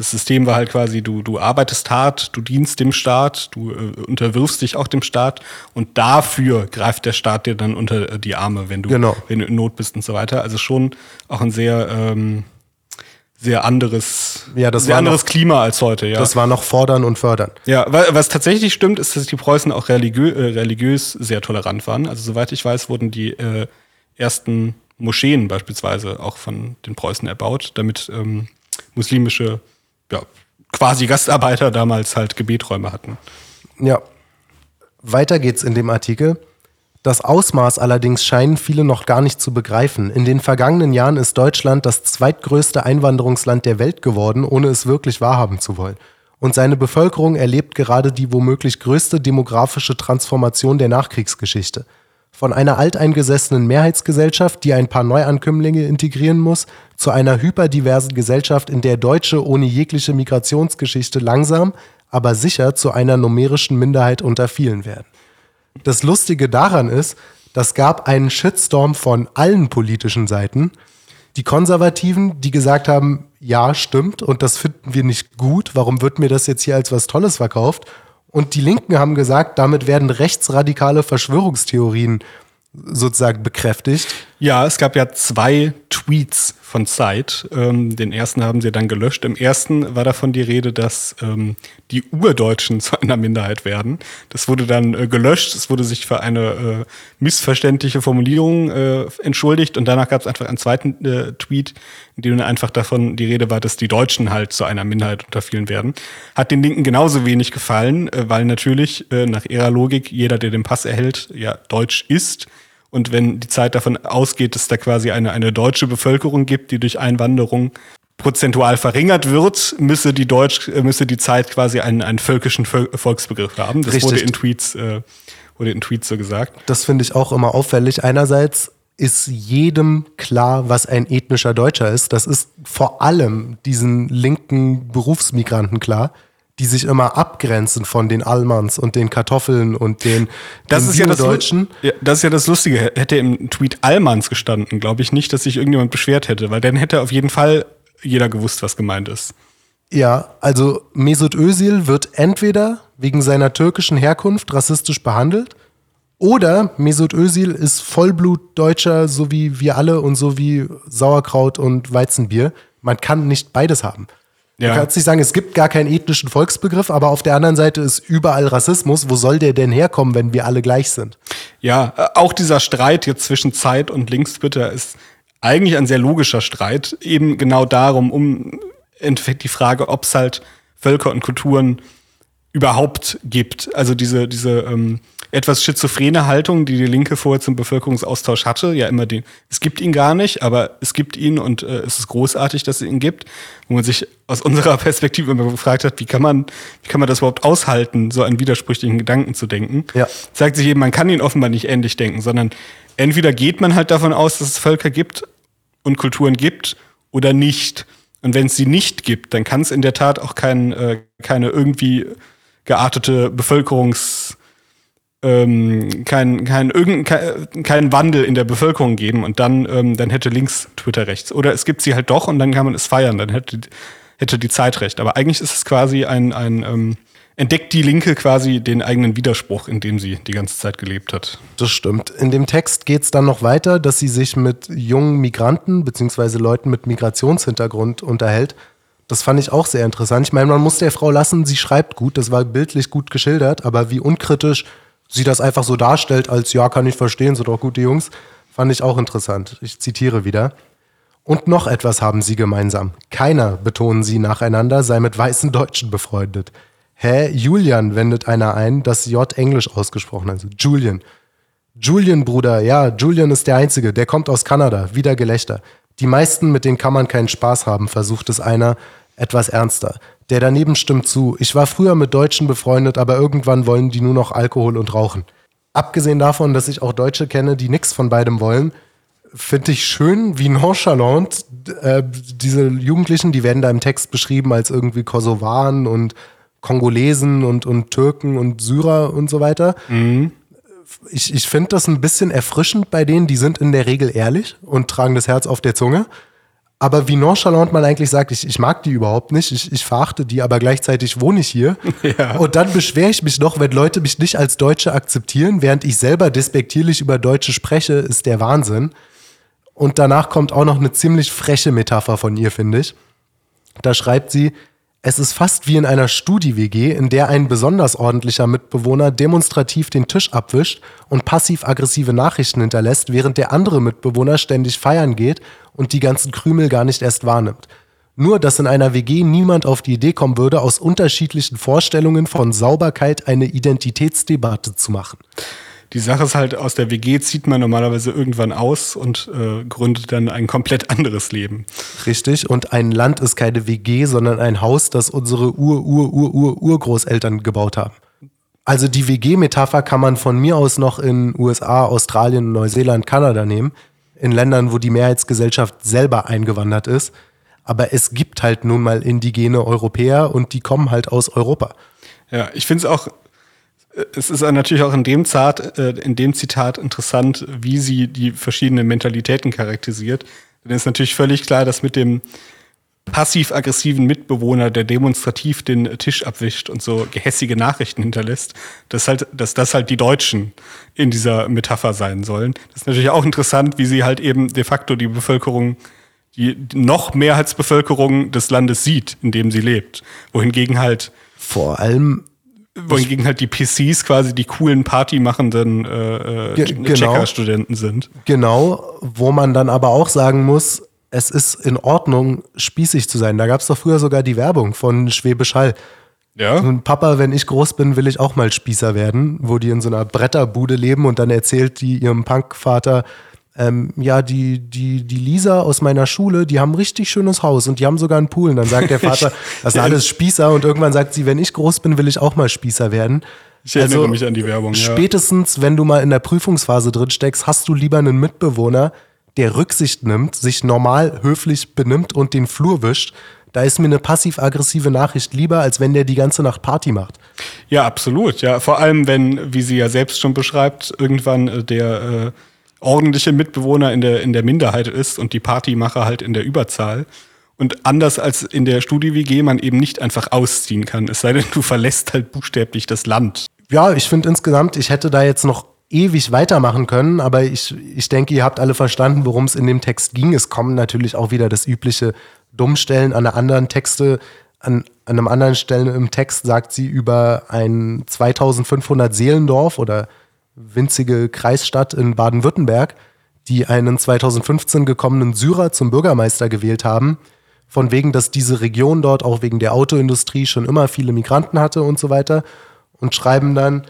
das System war halt quasi, du, du arbeitest hart, du dienst dem Staat, du äh, unterwirfst dich auch dem Staat und dafür greift der Staat dir dann unter die Arme, wenn du, genau. wenn du in Not bist und so weiter. Also schon auch ein sehr, ähm, sehr anderes, ja, das sehr war anderes noch, Klima als heute. Ja. Das war noch fordern und fördern. Ja, was tatsächlich stimmt, ist, dass die Preußen auch religiö äh, religiös sehr tolerant waren. Also soweit ich weiß, wurden die äh, ersten Moscheen beispielsweise auch von den Preußen erbaut, damit ähm, muslimische, ja, quasi Gastarbeiter damals halt Gebeträume hatten. Ja. Weiter geht's in dem Artikel. Das Ausmaß allerdings scheinen viele noch gar nicht zu begreifen. In den vergangenen Jahren ist Deutschland das zweitgrößte Einwanderungsland der Welt geworden, ohne es wirklich wahrhaben zu wollen. Und seine Bevölkerung erlebt gerade die womöglich größte demografische Transformation der Nachkriegsgeschichte. Von einer alteingesessenen Mehrheitsgesellschaft, die ein paar Neuankömmlinge integrieren muss, zu einer hyperdiversen Gesellschaft, in der Deutsche ohne jegliche Migrationsgeschichte langsam, aber sicher zu einer numerischen Minderheit unter vielen werden. Das Lustige daran ist, das gab einen Shitstorm von allen politischen Seiten. Die Konservativen, die gesagt haben, ja, stimmt, und das finden wir nicht gut, warum wird mir das jetzt hier als was Tolles verkauft? Und die Linken haben gesagt, damit werden rechtsradikale Verschwörungstheorien sozusagen bekräftigt. Ja, es gab ja zwei Tweets von Zeit. Ähm, den ersten haben sie dann gelöscht. Im ersten war davon die Rede, dass ähm, die Urdeutschen [LAUGHS] zu einer Minderheit werden. Das wurde dann äh, gelöscht. Es wurde sich für eine äh, missverständliche Formulierung äh, entschuldigt. Und danach gab es einfach einen zweiten äh, Tweet, in dem einfach davon die Rede war, dass die Deutschen halt zu einer Minderheit unter vielen werden. Hat den Linken genauso wenig gefallen, äh, weil natürlich äh, nach ihrer Logik jeder, der den Pass erhält, ja deutsch ist. Und wenn die Zeit davon ausgeht, dass da quasi eine, eine deutsche Bevölkerung gibt, die durch Einwanderung prozentual verringert wird, müsse die Deutsch, äh, müsse die Zeit quasi einen, einen völkischen Volksbegriff haben. Das Richtig. wurde in Tweets, äh, wurde in Tweets so gesagt. Das finde ich auch immer auffällig. Einerseits ist jedem klar, was ein ethnischer Deutscher ist. Das ist vor allem diesen linken Berufsmigranten klar die sich immer abgrenzen von den Almans und den Kartoffeln und den, das den ist ja das, Deutschen. Ja, das ist ja das Lustige. Hätte im Tweet Almans gestanden, glaube ich nicht, dass sich irgendjemand beschwert hätte, weil dann hätte auf jeden Fall jeder gewusst, was gemeint ist. Ja, also Mesut Özil wird entweder wegen seiner türkischen Herkunft rassistisch behandelt oder Mesut Özil ist Vollblutdeutscher, so wie wir alle und so wie Sauerkraut und Weizenbier. Man kann nicht beides haben. Ja. Du kannst nicht sagen, es gibt gar keinen ethnischen Volksbegriff, aber auf der anderen Seite ist überall Rassismus. Wo soll der denn herkommen, wenn wir alle gleich sind? Ja, äh, auch dieser Streit jetzt zwischen Zeit und Linkstwitter ist eigentlich ein sehr logischer Streit. Eben genau darum, um die Frage, ob es halt Völker und Kulturen überhaupt gibt. Also diese, diese ähm, etwas schizophrene Haltung, die die Linke vorher zum Bevölkerungsaustausch hatte. Ja, immer den, es gibt ihn gar nicht, aber es gibt ihn und äh, es ist großartig, dass es ihn gibt. Wo man sich aus [LAUGHS] unserer Perspektive immer gefragt hat, wie kann man, wie kann man das überhaupt aushalten, so einen widersprüchlichen Gedanken zu denken? Ja. Zeigt sich eben, man kann ihn offenbar nicht ähnlich denken, sondern entweder geht man halt davon aus, dass es Völker gibt und Kulturen gibt oder nicht. Und wenn es sie nicht gibt, dann kann es in der Tat auch kein, äh, keine irgendwie geartete Bevölkerungs- ähm, kein, kein, irgendein, kein Wandel in der Bevölkerung geben und dann, ähm, dann hätte links Twitter rechts. Oder es gibt sie halt doch und dann kann man es feiern, dann hätte, hätte die Zeit recht. Aber eigentlich ist es quasi ein, ein ähm, entdeckt die Linke quasi den eigenen Widerspruch, in dem sie die ganze Zeit gelebt hat. Das stimmt. In dem Text geht es dann noch weiter, dass sie sich mit jungen Migranten bzw. Leuten mit Migrationshintergrund unterhält. Das fand ich auch sehr interessant. Ich meine, man muss der Frau lassen, sie schreibt gut, das war bildlich gut geschildert, aber wie unkritisch sie das einfach so darstellt, als ja, kann ich verstehen, sind doch gute Jungs, fand ich auch interessant. Ich zitiere wieder. Und noch etwas haben sie gemeinsam. Keiner, betonen sie nacheinander, sei mit weißen Deutschen befreundet. Hä? Julian wendet einer ein, das J englisch ausgesprochen, also Julian. Julian, Bruder, ja, Julian ist der Einzige, der kommt aus Kanada, wieder Gelächter. Die meisten, mit denen kann man keinen Spaß haben, versucht es einer, etwas ernster. Der daneben stimmt zu. Ich war früher mit Deutschen befreundet, aber irgendwann wollen die nur noch Alkohol und Rauchen. Abgesehen davon, dass ich auch Deutsche kenne, die nichts von beidem wollen, finde ich schön, wie nonchalant äh, diese Jugendlichen, die werden da im Text beschrieben als irgendwie Kosovaren und Kongolesen und, und Türken und Syrer und so weiter. Mhm. Ich, ich finde das ein bisschen erfrischend bei denen, die sind in der Regel ehrlich und tragen das Herz auf der Zunge. Aber wie nonchalant man eigentlich sagt, ich, ich mag die überhaupt nicht, ich, ich verachte die, aber gleichzeitig wohne ich hier. [LAUGHS] Ja. Und dann beschwere ich mich noch, wenn Leute mich nicht als Deutsche akzeptieren, während ich selber despektierlich über Deutsche spreche, ist der Wahnsinn. Und danach kommt auch noch eine ziemlich freche Metapher von ihr, finde ich. Da schreibt sie, es ist fast wie in einer Studi-WG, in der ein besonders ordentlicher Mitbewohner demonstrativ den Tisch abwischt und passiv-aggressive Nachrichten hinterlässt, während der andere Mitbewohner ständig feiern geht und die ganzen Krümel gar nicht erst wahrnimmt. Nur, dass in einer WG niemand auf die Idee kommen würde, aus unterschiedlichen Vorstellungen von Sauberkeit eine Identitätsdebatte zu machen. Die Sache ist halt, aus der WG zieht man normalerweise irgendwann aus und äh, gründet dann ein komplett anderes Leben. Richtig. Und ein Land ist keine WG, sondern ein Haus, das unsere Ur-Ur-Ur-Ur-Urgroßeltern gebaut haben. Also die WG-Metapher kann man von mir aus noch in USA, Australien, Neuseeland, Kanada nehmen. In Ländern, wo die Mehrheitsgesellschaft selber eingewandert ist. Aber es gibt halt nun mal indigene Europäer und die kommen halt aus Europa. Ja, ich finde es auch es ist natürlich auch in dem, Zart, äh, in dem Zitat interessant, wie sie die verschiedenen Mentalitäten charakterisiert. Denn es ist natürlich völlig klar, dass mit dem passiv-aggressiven Mitbewohner, der demonstrativ den Tisch abwischt und so gehässige Nachrichten hinterlässt, dass, halt, dass das halt die Deutschen in dieser Metapher sein sollen. Das ist natürlich auch interessant, wie sie halt eben de facto die Bevölkerung, die noch Mehrheitsbevölkerung des Landes sieht, in dem sie lebt. Wohingegen halt vor allem wohingegen halt die PCs quasi die coolen Partymachenden äh, äh, genau, Checker-Studenten sind. Genau, wo man dann aber auch sagen muss, es ist in Ordnung, spießig zu sein. Da gab es doch früher sogar die Werbung von Schwäbisch Hall. Ja. Und Papa, wenn ich groß bin, will ich auch mal Spießer werden, wo die in so einer Bretterbude leben und dann erzählt die ihrem Punkvater, ähm, ja, die, die, die Lisa aus meiner Schule, die haben ein richtig schönes Haus und die haben sogar einen Pool. Und dann sagt der [LAUGHS] Vater, das sind alles Spießer. Und irgendwann sagt sie, wenn ich groß bin, will ich auch mal Spießer werden. Ich erinnere also, mich an die Werbung. Spätestens, ja. wenn du mal in der Prüfungsphase drin steckst, hast du lieber einen Mitbewohner, der Rücksicht nimmt, sich normal höflich benimmt und den Flur wischt. Da ist mir eine passiv-aggressive Nachricht lieber, als wenn der die ganze Nacht Party macht. Ja, absolut. Ja, vor allem, wenn, wie sie ja selbst schon beschreibt, irgendwann äh, der äh, ordentliche Mitbewohner in der, in der Minderheit ist und die Partymacher halt in der Überzahl. Und anders als in der Studi-WG man eben nicht einfach ausziehen kann, es sei denn, du verlässt halt buchstäblich das Land. Ja, ich finde insgesamt, ich hätte da jetzt noch ewig weitermachen können, aber ich, ich denke, ihr habt alle verstanden, worum es in dem Text ging. Es kommen natürlich auch wieder das übliche Dummstellen an einer anderen Texte. An, an einem anderen Stellen im Text sagt sie über ein 2500 Seelendorf oder winzige Kreisstadt in Baden-Württemberg, die einen 2015 gekommenen Syrer zum Bürgermeister gewählt haben, von wegen, dass diese Region dort auch wegen der Autoindustrie schon immer viele Migranten hatte und so weiter. Und schreiben dann,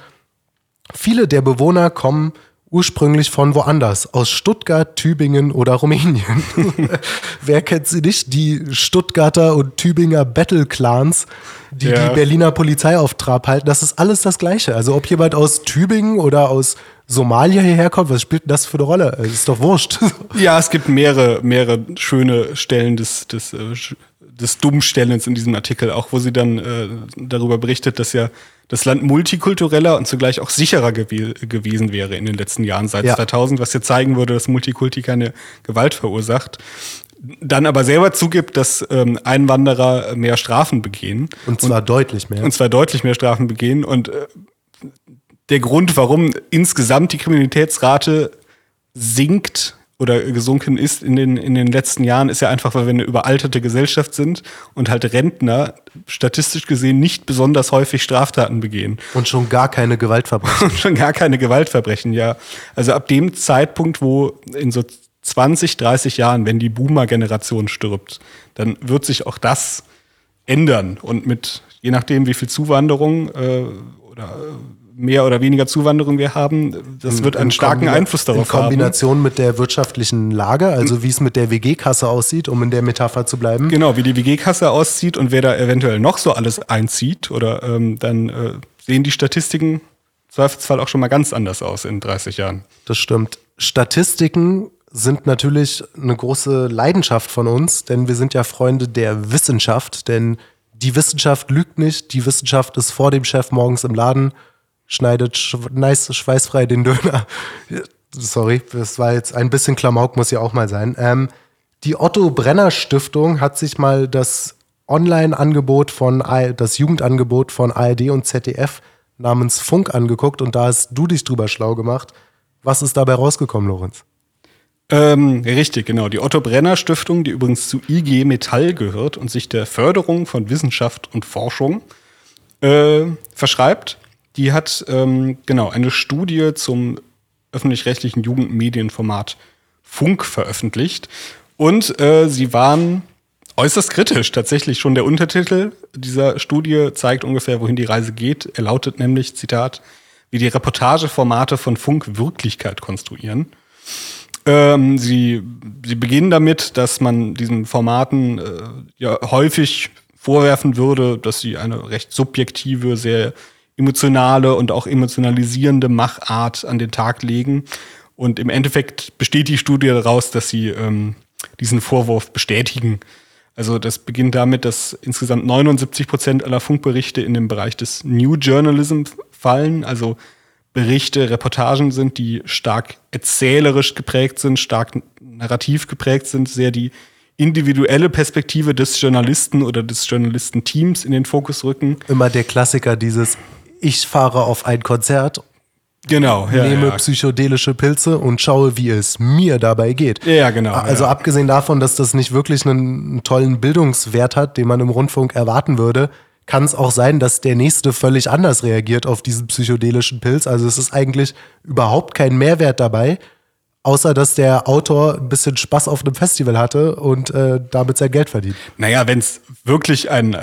viele der Bewohner kommen ursprünglich von woanders, aus Stuttgart, Tübingen oder Rumänien. [LAUGHS] Wer kennt sie nicht? Die Stuttgarter und Tübinger Battle Clans, die ja. die Berliner Polizei auf Trab halten. Das ist alles das Gleiche. Also ob jemand aus Tübingen oder aus Somalia hierher kommt, was spielt das für eine Rolle? Das ist doch wurscht. [LAUGHS] Ja, es gibt mehrere, mehrere schöne Stellen des, des, äh, des Dummstellens in diesem Artikel, auch wo sie dann äh, darüber berichtet, dass ja das Land multikultureller und zugleich auch sicherer gew gewesen wäre in den letzten Jahren seit ja. 2000, was ja zeigen würde, dass Multikulti keine Gewalt verursacht. Dann aber selber zugibt, dass ähm, Einwanderer mehr Strafen begehen. Und zwar und, deutlich mehr. Und zwar deutlich mehr Strafen begehen. Und äh, der Grund, warum insgesamt die Kriminalitätsrate sinkt, oder gesunken ist in den, in den letzten Jahren, ist ja einfach, weil wir eine überalterte Gesellschaft sind und halt Rentner statistisch gesehen nicht besonders häufig Straftaten begehen. Und schon gar keine Gewaltverbrechen. [LAUGHS] Und schon gar keine Gewaltverbrechen, ja. Also ab dem Zeitpunkt, wo in so 20, 30 Jahren, wenn die Boomer-Generation stirbt, dann wird sich auch das ändern. Und mit, je nachdem, wie viel Zuwanderung äh, oder mehr oder weniger Zuwanderung wir haben, das wird einen starken Kombina- Einfluss darauf In Kombination haben. mit der wirtschaftlichen Lage, also wie es mit der WG-Kasse aussieht, um in der Metapher zu bleiben. Genau, wie die WG-Kasse aussieht und wer da eventuell noch so alles einzieht oder ähm, dann äh, sehen die Statistiken im Zweifelsfall auch schon mal ganz anders aus in 30 Jahren. Das stimmt. Statistiken sind natürlich eine große Leidenschaft von uns, denn wir sind ja Freunde der Wissenschaft, denn die Wissenschaft lügt nicht, die Wissenschaft ist vor dem Chef morgens im Laden, schneidet sch nice schweißfrei den Döner. Sorry, das war jetzt ein bisschen Klamauk, muss ja auch mal sein. Ähm, die Otto Brenner Stiftung hat sich mal das Online-Angebot von, das Jugendangebot von ARD und ZDF namens Funk angeguckt und da hast du dich drüber schlau gemacht. Was ist dabei rausgekommen, Lorenz? Ähm, richtig, genau. Die Otto Brenner Stiftung, die übrigens zu IG Metall gehört und sich der Förderung von Wissenschaft und Forschung äh, verschreibt, die hat ähm, genau eine Studie zum öffentlich-rechtlichen Jugendmedienformat Funk veröffentlicht. Und äh, sie waren äußerst kritisch. Tatsächlich schon der Untertitel dieser Studie zeigt ungefähr, wohin die Reise geht. Er lautet nämlich, Zitat, wie die Reportageformate von Funk Wirklichkeit konstruieren. Ähm, sie, sie beginnen damit, dass man diesen Formaten äh, ja häufig vorwerfen würde, dass sie eine recht subjektive, sehr emotionale und auch emotionalisierende Machart an den Tag legen. Und im Endeffekt besteht die Studie daraus, dass sie ähm, diesen Vorwurf bestätigen. Also das beginnt damit, dass insgesamt 79 Prozent aller Funkberichte in den Bereich des New Journalism fallen, also Berichte, Reportagen sind, die stark erzählerisch geprägt sind, stark narrativ geprägt sind, sehr die individuelle Perspektive des Journalisten oder des Journalistenteams in den Fokus rücken. Immer der Klassiker dieses, ich fahre auf ein Konzert, Genau, ja. nehme ja. psychedelische Pilze und schaue, wie es mir dabei geht. Ja, genau, Also ja. abgesehen davon, dass das nicht wirklich einen, einen tollen Bildungswert hat, den man im Rundfunk erwarten würde, kann es auch sein, dass der nächste völlig anders reagiert auf diesen psychedelischen Pilz. Also es ist eigentlich überhaupt kein Mehrwert dabei, außer dass der Autor ein bisschen Spaß auf einem Festival hatte und äh, damit sein Geld verdient. Naja, wenn es wirklich ein,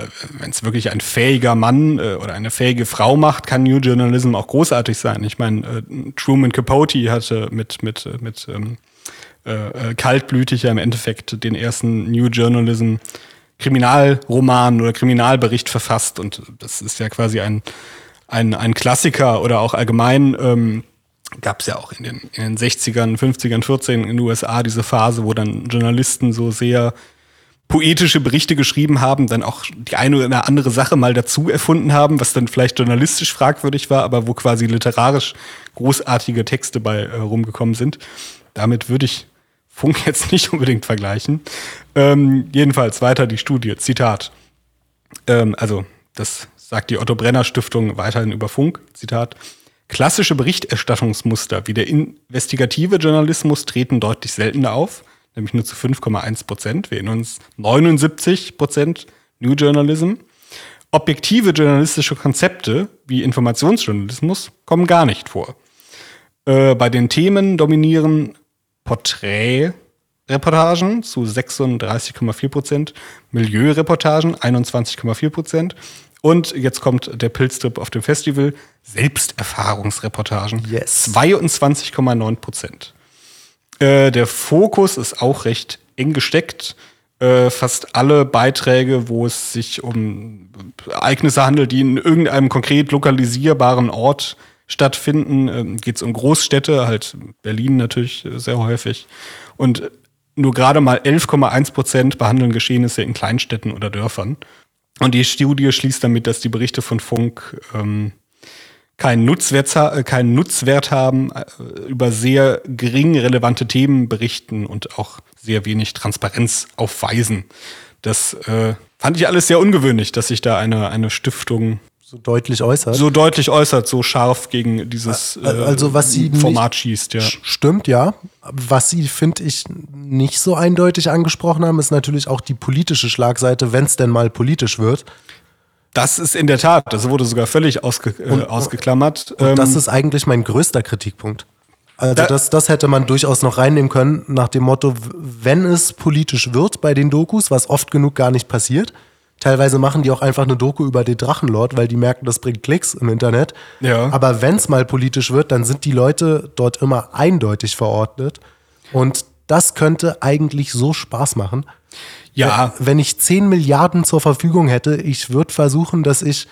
wirklich ein fähiger Mann äh, oder eine fähige Frau macht, kann New Journalism auch großartig sein. Ich meine, äh, Truman Capote hatte mit mit äh, mit ähm, äh, äh, kaltblütig ja im Endeffekt den ersten New Journalism Kriminalroman oder Kriminalbericht verfasst und das ist ja quasi ein ein, ein Klassiker oder auch allgemein ähm, gab es ja auch in den, in den 60ern, 50ern, 14 in den USA diese Phase, wo dann Journalisten so sehr poetische Berichte geschrieben haben, dann auch die eine oder andere Sache mal dazu erfunden haben, was dann vielleicht journalistisch fragwürdig war, aber wo quasi literarisch großartige Texte bei äh, rumgekommen sind. Damit würde ich Funk [LAUGHS] jetzt nicht unbedingt vergleichen. Ähm, jedenfalls weiter die Studie. Zitat. Ähm, also, das sagt die Otto Brenner Stiftung weiterhin über Funk. Zitat. Klassische Berichterstattungsmuster wie der investigative Journalismus treten deutlich seltener auf, nämlich nur zu 5,1 Prozent. Wir erinnern uns 79 Prozent New Journalism. Objektive journalistische Konzepte wie Informationsjournalismus kommen gar nicht vor. Äh, bei den Themen dominieren Porträtreportagen zu 36,4 Prozent, Milieureportagen 21,4 Prozent und jetzt kommt der Pilztrip auf dem Festival, Selbsterfahrungsreportagen Yes. 22,9 Prozent. Äh, der Fokus ist auch recht eng gesteckt. Äh, fast alle Beiträge, wo es sich um Ereignisse handelt, die in irgendeinem konkret lokalisierbaren Ort stattfinden, ähm, geht es um Großstädte, halt Berlin natürlich äh, sehr häufig. Und nur gerade mal 11,1 Prozent behandeln Geschehnisse in Kleinstädten oder Dörfern. Und die Studie schließt damit, dass die Berichte von Funk ähm, keinen Nutzwert, äh, keinen Nutzwert haben, äh, über sehr gering relevante Themen berichten und auch sehr wenig Transparenz aufweisen. Das äh, fand ich alles sehr ungewöhnlich, dass sich da eine, eine Stiftung So deutlich äußert. so deutlich äußert, so scharf gegen dieses äh, Also, was sie Format schießt. Ja. Stimmt, ja. Was sie, finde ich, nicht so eindeutig angesprochen haben, ist natürlich auch die politische Schlagseite, wenn es denn mal politisch wird. Das ist in der Tat, das wurde sogar völlig ausge, äh, ausgeklammert. Und Ähm, das ist eigentlich mein größter Kritikpunkt. Also Da- das, das hätte man durchaus noch reinnehmen können, nach dem Motto, wenn es politisch wird bei den Dokus, was oft genug gar nicht passiert. Teilweise machen die auch einfach eine Doku über den Drachenlord, weil die merken, das bringt Klicks im Internet. Ja. Aber wenn es mal politisch wird, dann sind die Leute dort immer eindeutig verordnet. Und das könnte eigentlich so Spaß machen. Ja. Wenn ich 10 Milliarden zur Verfügung hätte, ich würde versuchen, dass ich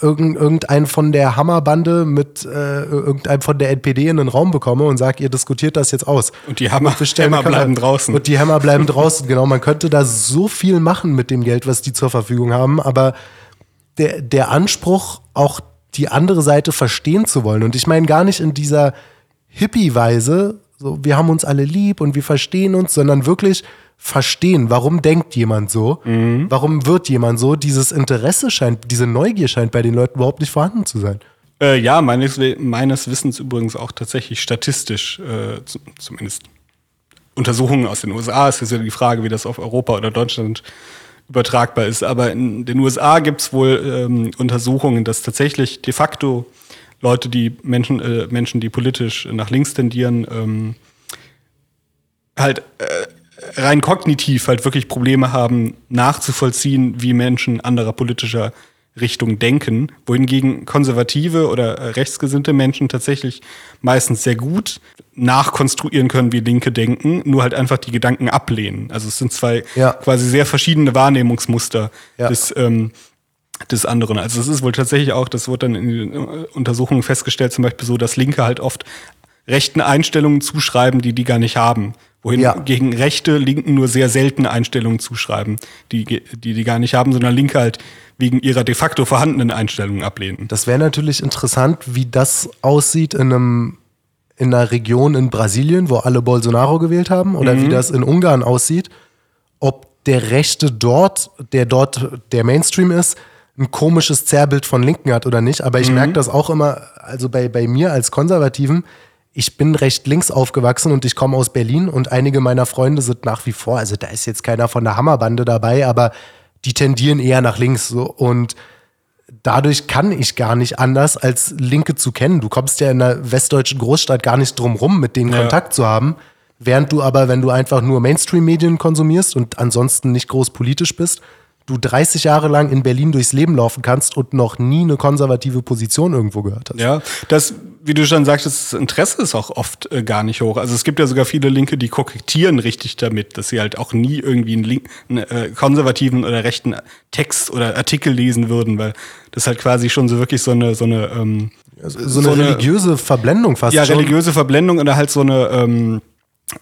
irgend, irgendeinen von der Hammerbande mit äh, irgendeinem von der NPD in den Raum bekomme und sage, ihr diskutiert das jetzt aus. Und die Hammer- eine Kamera- bleiben draußen. Und die Hämmer bleiben draußen, genau. Man könnte da so viel machen mit dem Geld, was die zur Verfügung haben, aber der, der Anspruch, auch die andere Seite verstehen zu wollen. Und ich meine gar nicht in dieser Hippie-Weise, so wir haben uns alle lieb und wir verstehen uns, sondern wirklich verstehen, warum denkt jemand so, warum wird jemand so. Dieses Interesse scheint, diese Neugier scheint bei den Leuten überhaupt nicht vorhanden zu sein. Äh, ja, meines, meines Wissens übrigens auch tatsächlich statistisch, äh, zu, zumindest Untersuchungen aus den USA. Es ist ja die Frage, wie das auf Europa oder Deutschland übertragbar ist. Aber in den USA gibt es wohl ähm, Untersuchungen, dass tatsächlich de facto Leute, die Menschen, äh, Menschen, die politisch nach links tendieren, ähm, halt äh, rein kognitiv halt wirklich Probleme haben, nachzuvollziehen, wie Menschen anderer politischer Richtung denken, wohingegen konservative oder äh, rechtsgesinnte Menschen tatsächlich meistens sehr gut nachkonstruieren können, wie Linke denken, nur halt einfach die Gedanken ablehnen. Also es sind zwei Ja. quasi sehr verschiedene Wahrnehmungsmuster Ja. des, ähm, des anderen. Also es ist wohl tatsächlich auch, das wurde dann in den äh, Untersuchungen festgestellt, zum Beispiel so, dass Linke halt oft rechten Einstellungen zuschreiben, die die gar nicht haben. Wohin Ja. gegen rechte Linken nur sehr seltene Einstellungen zuschreiben, die, die die gar nicht haben, sondern Linke halt wegen ihrer de facto vorhandenen Einstellungen ablehnen. Das wäre natürlich interessant, wie das aussieht in einem in einer Region in Brasilien, wo alle Bolsonaro gewählt haben, oder wie das in Ungarn aussieht, ob der Rechte dort, der dort der Mainstream ist, ein komisches Zerrbild von Linken hat oder nicht. Aber ich merke das auch immer, also bei, bei mir als Konservativen, ich bin recht links aufgewachsen und ich komme aus Berlin und einige meiner Freunde sind nach wie vor, also da ist jetzt keiner von der Hammerbande dabei, aber die tendieren eher nach links. So. Und dadurch kann ich gar nicht anders, als Linke zu kennen. Du kommst ja in einer westdeutschen Großstadt gar nicht drum rum, mit denen Ja. Kontakt zu haben. Während du aber, wenn du einfach nur Mainstream-Medien konsumierst und ansonsten nicht groß politisch bist, du 30 Jahre lang in Berlin durchs Leben laufen kannst und noch nie eine konservative Position irgendwo gehört hast. Ja, das, wie du schon sagtest, das Interesse ist auch oft äh, gar nicht hoch. Also es gibt ja sogar viele Linke, die kokettieren richtig damit, dass sie halt auch nie irgendwie einen, Link, einen äh, konservativen oder rechten Text oder Artikel lesen würden, weil das halt quasi schon so wirklich so eine, so eine, ähm, So eine religiöse Verblendung fast ja, schon. religiöse Verblendung oder halt so eine ähm,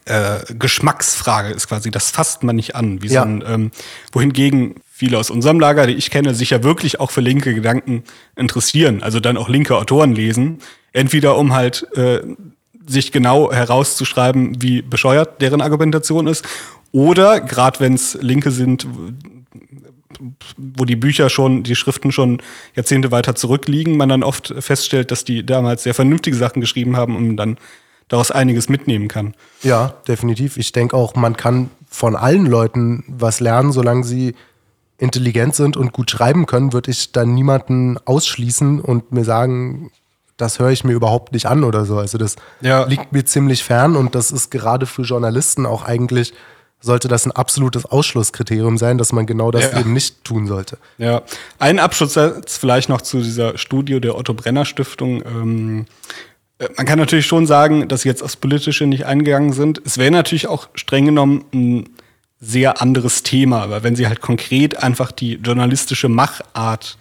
äh, Geschmacksfrage ist quasi, das fasst man nicht an. Wie Ja. so ein, ähm, wohingegen viele aus unserem Lager, die ich kenne, sich ja wirklich auch für linke Gedanken interessieren, also dann auch linke Autoren lesen, entweder um halt äh, sich genau herauszuschreiben, wie bescheuert deren Argumentation ist, oder gerade wenn es Linke sind, wo die Bücher schon, die Schriften schon Jahrzehnte weiter zurückliegen, man dann oft feststellt, dass die damals sehr vernünftige Sachen geschrieben haben man dann daraus einiges mitnehmen kann. Ja, definitiv. Ich denke auch, man kann von allen Leuten was lernen, solange sie intelligent sind und gut schreiben können, würde ich dann niemanden ausschließen und mir sagen, das höre ich mir überhaupt nicht an oder so. Also das Ja. liegt mir ziemlich fern und das ist gerade für Journalisten auch eigentlich, sollte das ein absolutes Ausschlusskriterium sein, dass man genau das Ja. eben nicht tun sollte. Ja, ein Abschlusssatz vielleicht noch zu dieser Studie der Otto Brenner Stiftung. Ähm, äh, man kann natürlich schon sagen, dass sie jetzt aufs Politische nicht eingegangen sind. Es wäre natürlich auch streng genommen ein sehr anderes Thema, weil wenn sie halt konkret einfach die journalistische Machart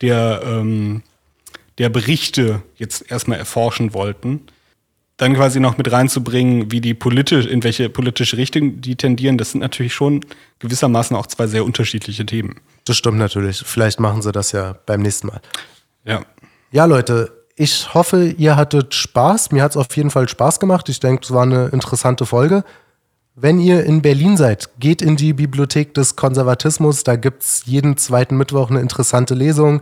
der, ähm, der Berichte jetzt erstmal erforschen wollten, dann quasi noch mit reinzubringen, wie die politisch, in welche politische Richtung die tendieren, das sind natürlich schon gewissermaßen auch zwei sehr unterschiedliche Themen. Das stimmt natürlich. Vielleicht machen sie das ja beim nächsten Mal. Ja. Ja, Leute, ich hoffe, ihr hattet Spaß. Mir hat es auf jeden Fall Spaß gemacht. Ich denke, es war eine interessante Folge. Wenn ihr in Berlin seid, geht in die Bibliothek des Konservatismus. Da gibt es jeden zweiten Mittwoch eine interessante Lesung.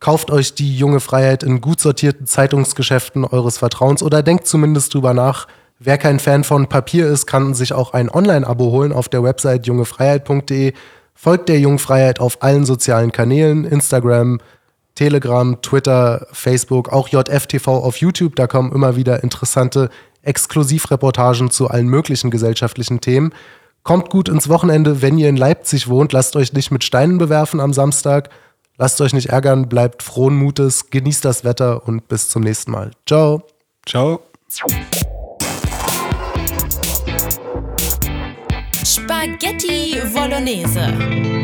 Kauft euch die junge Freiheit in gut sortierten Zeitungsgeschäften eures Vertrauens oder denkt zumindest drüber nach. Wer kein Fan von Papier ist, kann sich auch ein Online-Abo holen auf der Website jungefreiheit.de. Folgt der Jungen Freiheit auf allen sozialen Kanälen, Instagram, Telegram, Twitter, Facebook, auch JFTV auf YouTube. Da kommen immer wieder interessante Exklusivreportagen zu allen möglichen gesellschaftlichen Themen. Kommt gut ins Wochenende, wenn ihr in Leipzig wohnt. Lasst euch nicht mit Steinen bewerfen am Samstag. Lasst euch nicht ärgern, bleibt frohen Mutes, genießt das Wetter und bis zum nächsten Mal. Ciao. Ciao. Spaghetti Bolognese.